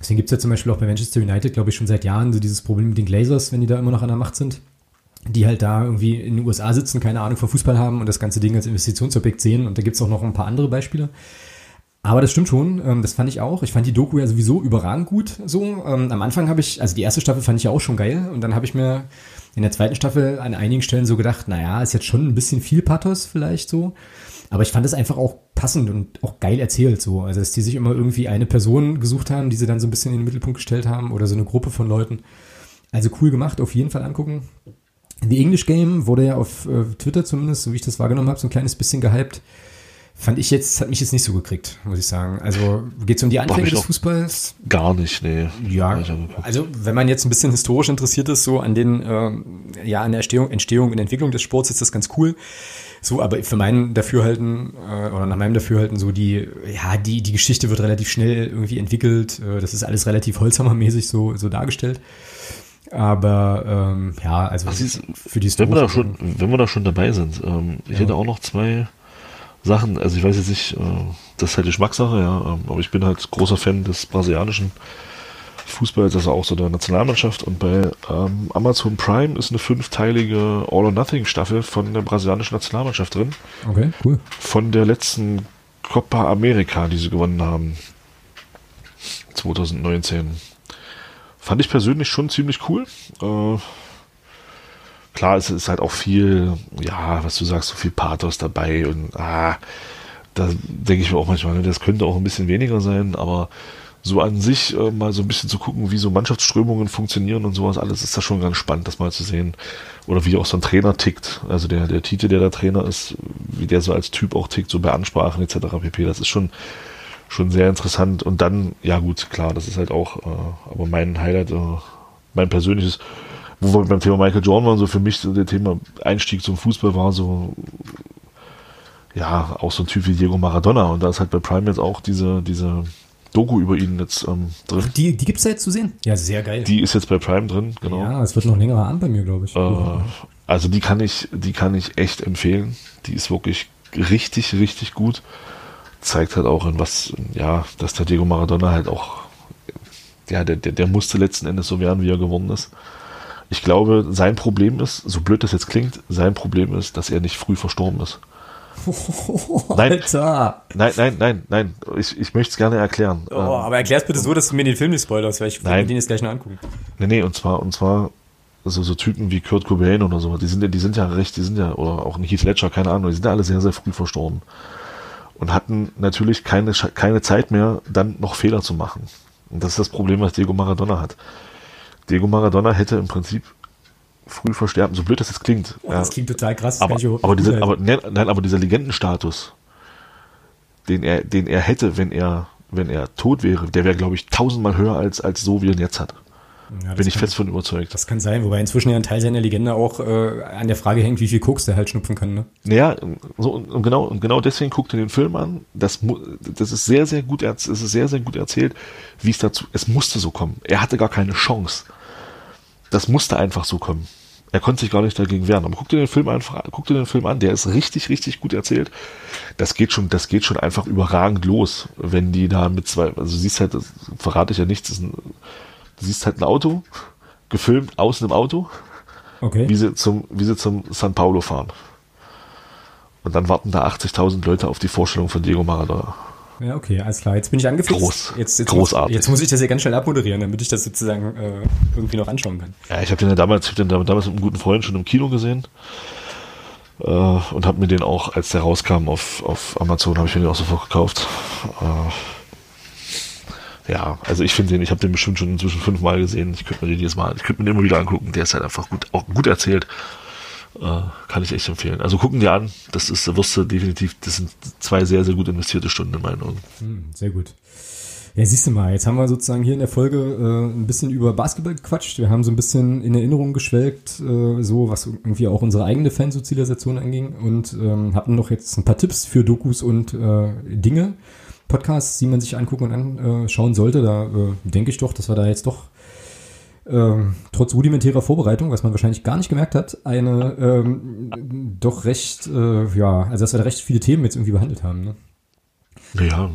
Speaker 1: Deswegen gibt's ja zum Beispiel auch bei Manchester United, glaube ich, schon seit Jahren so dieses Problem mit den Glazers, wenn die da immer noch an der Macht sind die halt da irgendwie in den USA sitzen, keine Ahnung von Fußball haben und das ganze Ding als Investitionsobjekt sehen. Und da gibt's auch noch ein paar andere Beispiele. Aber das stimmt schon, ähm, das fand ich auch. Ich fand die Doku ja sowieso überragend gut. So ähm, am Anfang habe ich, also die erste Staffel fand ich ja auch schon geil. Und dann habe ich mir in der zweiten Staffel an einigen Stellen so gedacht, naja, ist jetzt schon ein bisschen viel Pathos vielleicht so. Aber ich fand es einfach auch passend und auch geil erzählt so. Also dass die sich immer irgendwie eine Person gesucht haben, die sie dann so ein bisschen in den Mittelpunkt gestellt haben oder so eine Gruppe von Leuten. Also cool gemacht, auf jeden Fall angucken. The English Game wurde ja auf äh, Twitter zumindest, so wie ich das wahrgenommen habe, so ein kleines bisschen gehypt. Fand ich jetzt, hat mich jetzt nicht so gekriegt, muss ich sagen. Also geht es um die Anfänge des Fußballs?
Speaker 2: Gar nicht, nee.
Speaker 1: Ja, also wenn man jetzt ein bisschen historisch interessiert ist, so an den, äh, ja, an der Entstehung, Entstehung und Entwicklung des Sports ist das ganz cool. So, aber für meinen Dafürhalten, äh, oder nach meinem Dafürhalten, so die, ja, die, die Geschichte wird relativ schnell irgendwie entwickelt. Äh, das ist alles relativ Holzhammermäßig so, so dargestellt. Aber ähm, ja, also
Speaker 2: Ach, siehst,
Speaker 1: für die
Speaker 2: wenn wir, da
Speaker 1: Story-
Speaker 2: schon, wenn wir da schon dabei sind, ähm, ich
Speaker 1: Ja.
Speaker 2: hätte auch noch zwei Sachen, also ich weiß jetzt nicht, äh, das ist halt Geschmackssache, ja, ähm, aber ich bin halt großer Fan des brasilianischen Fußballs, also auch so der Nationalmannschaft und bei ähm, Amazon Prime ist eine fünfteilige All-or-Nothing-Staffel von der brasilianischen Nationalmannschaft drin,
Speaker 1: Okay, cool.
Speaker 2: von der letzten Copa America, die sie gewonnen haben, 2019. Fand ich persönlich schon ziemlich cool. Äh, klar, es ist halt auch viel, ja, was du sagst, so viel Pathos dabei und ah, da denke ich mir auch manchmal, ne, das könnte auch ein bisschen weniger sein, aber so an sich äh, mal so ein bisschen zu gucken, wie so Mannschaftsströmungen funktionieren und sowas, alles ist da schon ganz spannend, das mal zu sehen. Oder wie auch so ein Trainer tickt, also der, der Tite, der der Trainer ist, wie der so als Typ auch tickt, so bei Ansprachen etc. pp. Das ist schon, schon sehr interessant. Und dann, ja gut, klar, das ist halt auch, äh, aber mein Highlight, äh, mein persönliches, wo wir beim Thema Michael Jordan waren, so für mich so der Thema Einstieg zum Fußball war so, ja, auch so ein Typ wie Diego Maradona. Und da ist halt bei Prime jetzt auch diese, diese Doku über ihn jetzt ähm, drin.
Speaker 1: Die, die gibt's da jetzt zu sehen? Ja, sehr geil.
Speaker 2: Die ist jetzt bei Prime drin, genau.
Speaker 1: Ja, es wird noch ein längerer Abend bei mir, glaube ich.
Speaker 2: Äh, also die kann ich, die kann ich echt empfehlen. Die ist wirklich richtig, richtig gut. Zeigt halt auch in was, ja, dass der Diego Maradona halt auch, ja, der, der, der musste letzten Endes so werden, wie er geworden ist. Ich glaube, sein Problem ist, so blöd das jetzt klingt, sein Problem ist, dass er nicht früh verstorben ist. Nein.
Speaker 1: Alter.
Speaker 2: Nein, nein, nein, nein. Ich, ich möchte es gerne erklären.
Speaker 1: Oh, aber erklär's bitte so, dass du mir den Film nicht spoilerst, weil ich will mir den jetzt gleich noch angucken.
Speaker 2: Nee, nee, und zwar, und zwar so, so Typen wie Kurt Cobain oder so, die sind ja, die sind ja recht, die sind ja, oder auch ein Heath Ledger, keine Ahnung, die sind ja alle sehr, sehr früh verstorben. Und hatten natürlich keine, keine Zeit mehr, dann noch Fehler zu machen. Und das ist das Problem, was Diego Maradona hat. Diego Maradona hätte im Prinzip früh versterben, so blöd das jetzt klingt.
Speaker 1: Oh,
Speaker 2: ja.
Speaker 1: Das klingt total krass.
Speaker 2: aber, aber, diese, aber, nein, nein, aber dieser Legendenstatus, den er, den er hätte, wenn er, wenn er tot wäre, der wäre, glaube ich, tausendmal höher als, als so, wie er ihn jetzt hat.
Speaker 1: Ja,
Speaker 2: Bin ich fest von überzeugt.
Speaker 1: Das kann sein, wobei inzwischen ja ein Teil seiner Legende auch äh, an der Frage hängt, wie viel Koks der halt schnupfen kann. Ne?
Speaker 2: Naja, so, und genau, und genau deswegen guckt ihr den Film an. Das, das ist sehr, sehr gut, es ist sehr, sehr gut erzählt, wie es dazu, es musste so kommen. Er hatte gar keine Chance. Das musste einfach so kommen. Er konnte sich gar nicht dagegen wehren. Aber guck dir den Film einfach, guck dir den Film an, der ist richtig, richtig gut erzählt. Das geht schon, das geht schon einfach überragend los, wenn die da mit zwei, also siehst halt, das verrate ich ja nichts, das ist ein, du siehst halt ein Auto, gefilmt außen im Auto,
Speaker 1: Okay.
Speaker 2: wie sie zum, wie sie zum San Paulo fahren. Und dann warten da 80.000 Leute auf die Vorstellung von Diego Maradona.
Speaker 1: Ja, okay, alles klar. Jetzt bin ich angefixt.
Speaker 2: Groß.
Speaker 1: Jetzt, jetzt
Speaker 2: Großartig.
Speaker 1: Muss, jetzt muss ich das ja ganz schnell abmoderieren, damit ich das sozusagen äh, irgendwie noch anschauen kann.
Speaker 2: Ja, ich habe den ja damals, ich hab den damals mit einem guten Freund schon im Kino gesehen. Äh, und habe mir den auch, als der rauskam auf, auf Amazon, habe ich mir den auch sofort gekauft. Äh, ja, also ich finde den, ich habe den bestimmt schon inzwischen fünfmal gesehen. Ich könnte mir den jedes Mal, ich könnte mir den immer wieder angucken. Der ist halt einfach gut, auch gut erzählt. Äh, kann ich echt empfehlen. Also gucken dir an, das ist, du definitiv, das sind zwei sehr, sehr gut investierte Stunden in meinen Augen.
Speaker 1: Hm, sehr gut. Ja, siehst du mal, jetzt haben wir sozusagen hier in der Folge äh, ein bisschen über Basketball gequatscht. Wir haben so ein bisschen in Erinnerung geschwelgt, äh, so was irgendwie auch unsere eigene Fansozialisation anging und ähm, hatten noch jetzt ein paar Tipps für Dokus und äh, Dinge, Podcasts, die man sich angucken und anschauen sollte. Da äh, denke ich doch, dass wir da jetzt doch ähm, trotz rudimentärer Vorbereitung, was man wahrscheinlich gar nicht gemerkt hat, eine ähm, doch recht, äh, ja, also dass wir da recht viele Themen jetzt irgendwie behandelt haben. Ne?
Speaker 2: Naja,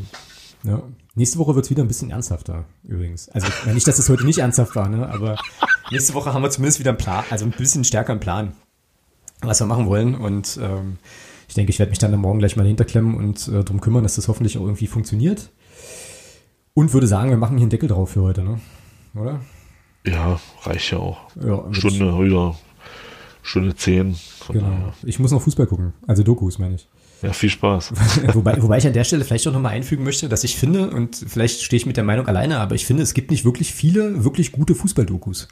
Speaker 1: Ja. Nächste Woche wird's wieder ein bisschen ernsthafter, übrigens. Also ja, nicht, dass es heute nicht ernsthaft war, ne? aber nächste Woche haben wir zumindest wieder einen Plan, also ein bisschen stärker einen Plan, was wir machen wollen. Und ähm, ich denke, ich werde mich dann am Morgen gleich mal hinterklemmen und äh, drum kümmern, dass das hoffentlich auch irgendwie funktioniert. Und würde sagen, wir machen hier einen Deckel drauf für heute, ne? Oder?
Speaker 2: ja, reicht ja auch.
Speaker 1: Ja,
Speaker 2: Stunde wieder, Stunde zehn.
Speaker 1: Genau.
Speaker 2: daher.
Speaker 1: Ich muss noch Fußball gucken. Also Dokus, meine ich.
Speaker 2: Ja, viel Spaß.
Speaker 1: wobei, wobei ich an der Stelle vielleicht auch nochmal einfügen möchte, dass ich finde, und vielleicht stehe ich mit der Meinung alleine, aber ich finde, es gibt nicht wirklich viele, wirklich gute Fußballdokus.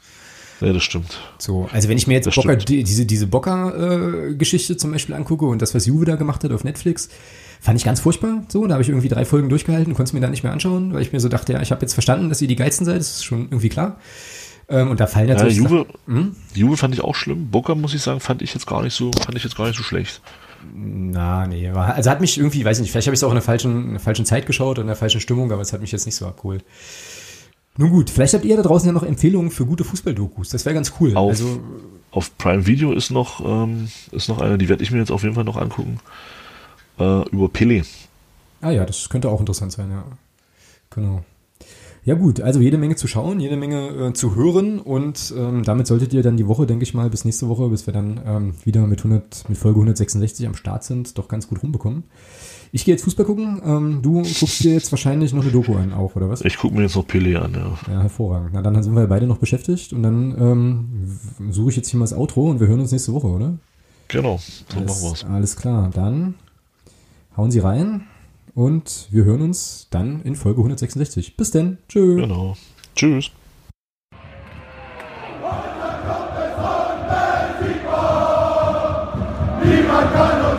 Speaker 2: Ja, das stimmt.
Speaker 1: So, also wenn ich mir jetzt
Speaker 2: Das
Speaker 1: die, diese, diese Bocker-Geschichte zum Beispiel angucke und das, was Juve da gemacht hat auf Netflix, fand ich ganz furchtbar. So, da habe ich irgendwie drei Folgen durchgehalten, konnte es mir dann nicht mehr anschauen, weil ich mir so dachte, ja, ich habe jetzt verstanden, dass ihr die Geilsten seid, das ist schon irgendwie klar. Ähm, und da fallen
Speaker 2: Ja,
Speaker 1: natürlich
Speaker 2: Juve,
Speaker 1: Hm?
Speaker 2: Juve fand ich auch schlimm. Boca, muss ich sagen, fand ich jetzt gar nicht so, fand ich jetzt gar nicht so schlecht.
Speaker 1: Na, nee, war, also hat mich irgendwie, weiß nicht, vielleicht habe ich es auch in der falschen, in der falschen Zeit geschaut und in der falschen Stimmung, aber es hat mich jetzt nicht so abgeholt. Nun gut, vielleicht habt ihr da draußen ja noch Empfehlungen für gute Fußballdokus. Das wäre ganz cool.
Speaker 2: Auf,
Speaker 1: also,
Speaker 2: auf Prime Video ist noch, ähm, ist noch eine, die werde ich mir jetzt auf jeden Fall noch angucken. Äh, über Pele.
Speaker 1: Ah ja, das könnte auch interessant sein, ja. Genau. Ja gut, also jede Menge zu schauen, jede Menge äh, zu hören und ähm, damit solltet ihr dann die Woche, denke ich mal, bis nächste Woche, bis wir dann ähm, wieder mit, 100, mit Folge 166 am Start sind, doch ganz gut rumbekommen. Ich gehe jetzt Fußball gucken, ähm, du guckst dir jetzt wahrscheinlich noch eine Doku an auch, oder was?
Speaker 2: Ich gucke mir jetzt noch Pele an, ja.
Speaker 1: Ja, hervorragend. Na dann sind wir beide noch beschäftigt und dann ähm, suche ich jetzt hier mal das Outro und wir hören uns nächste Woche, oder?
Speaker 2: Genau, so
Speaker 1: alles,
Speaker 2: machen wir's.
Speaker 1: Alles klar, dann hauen Sie rein. Und wir hören uns dann in Folge 166. Bis denn. Tschö.
Speaker 2: Genau. Tschüss.
Speaker 3: Niemand kann uns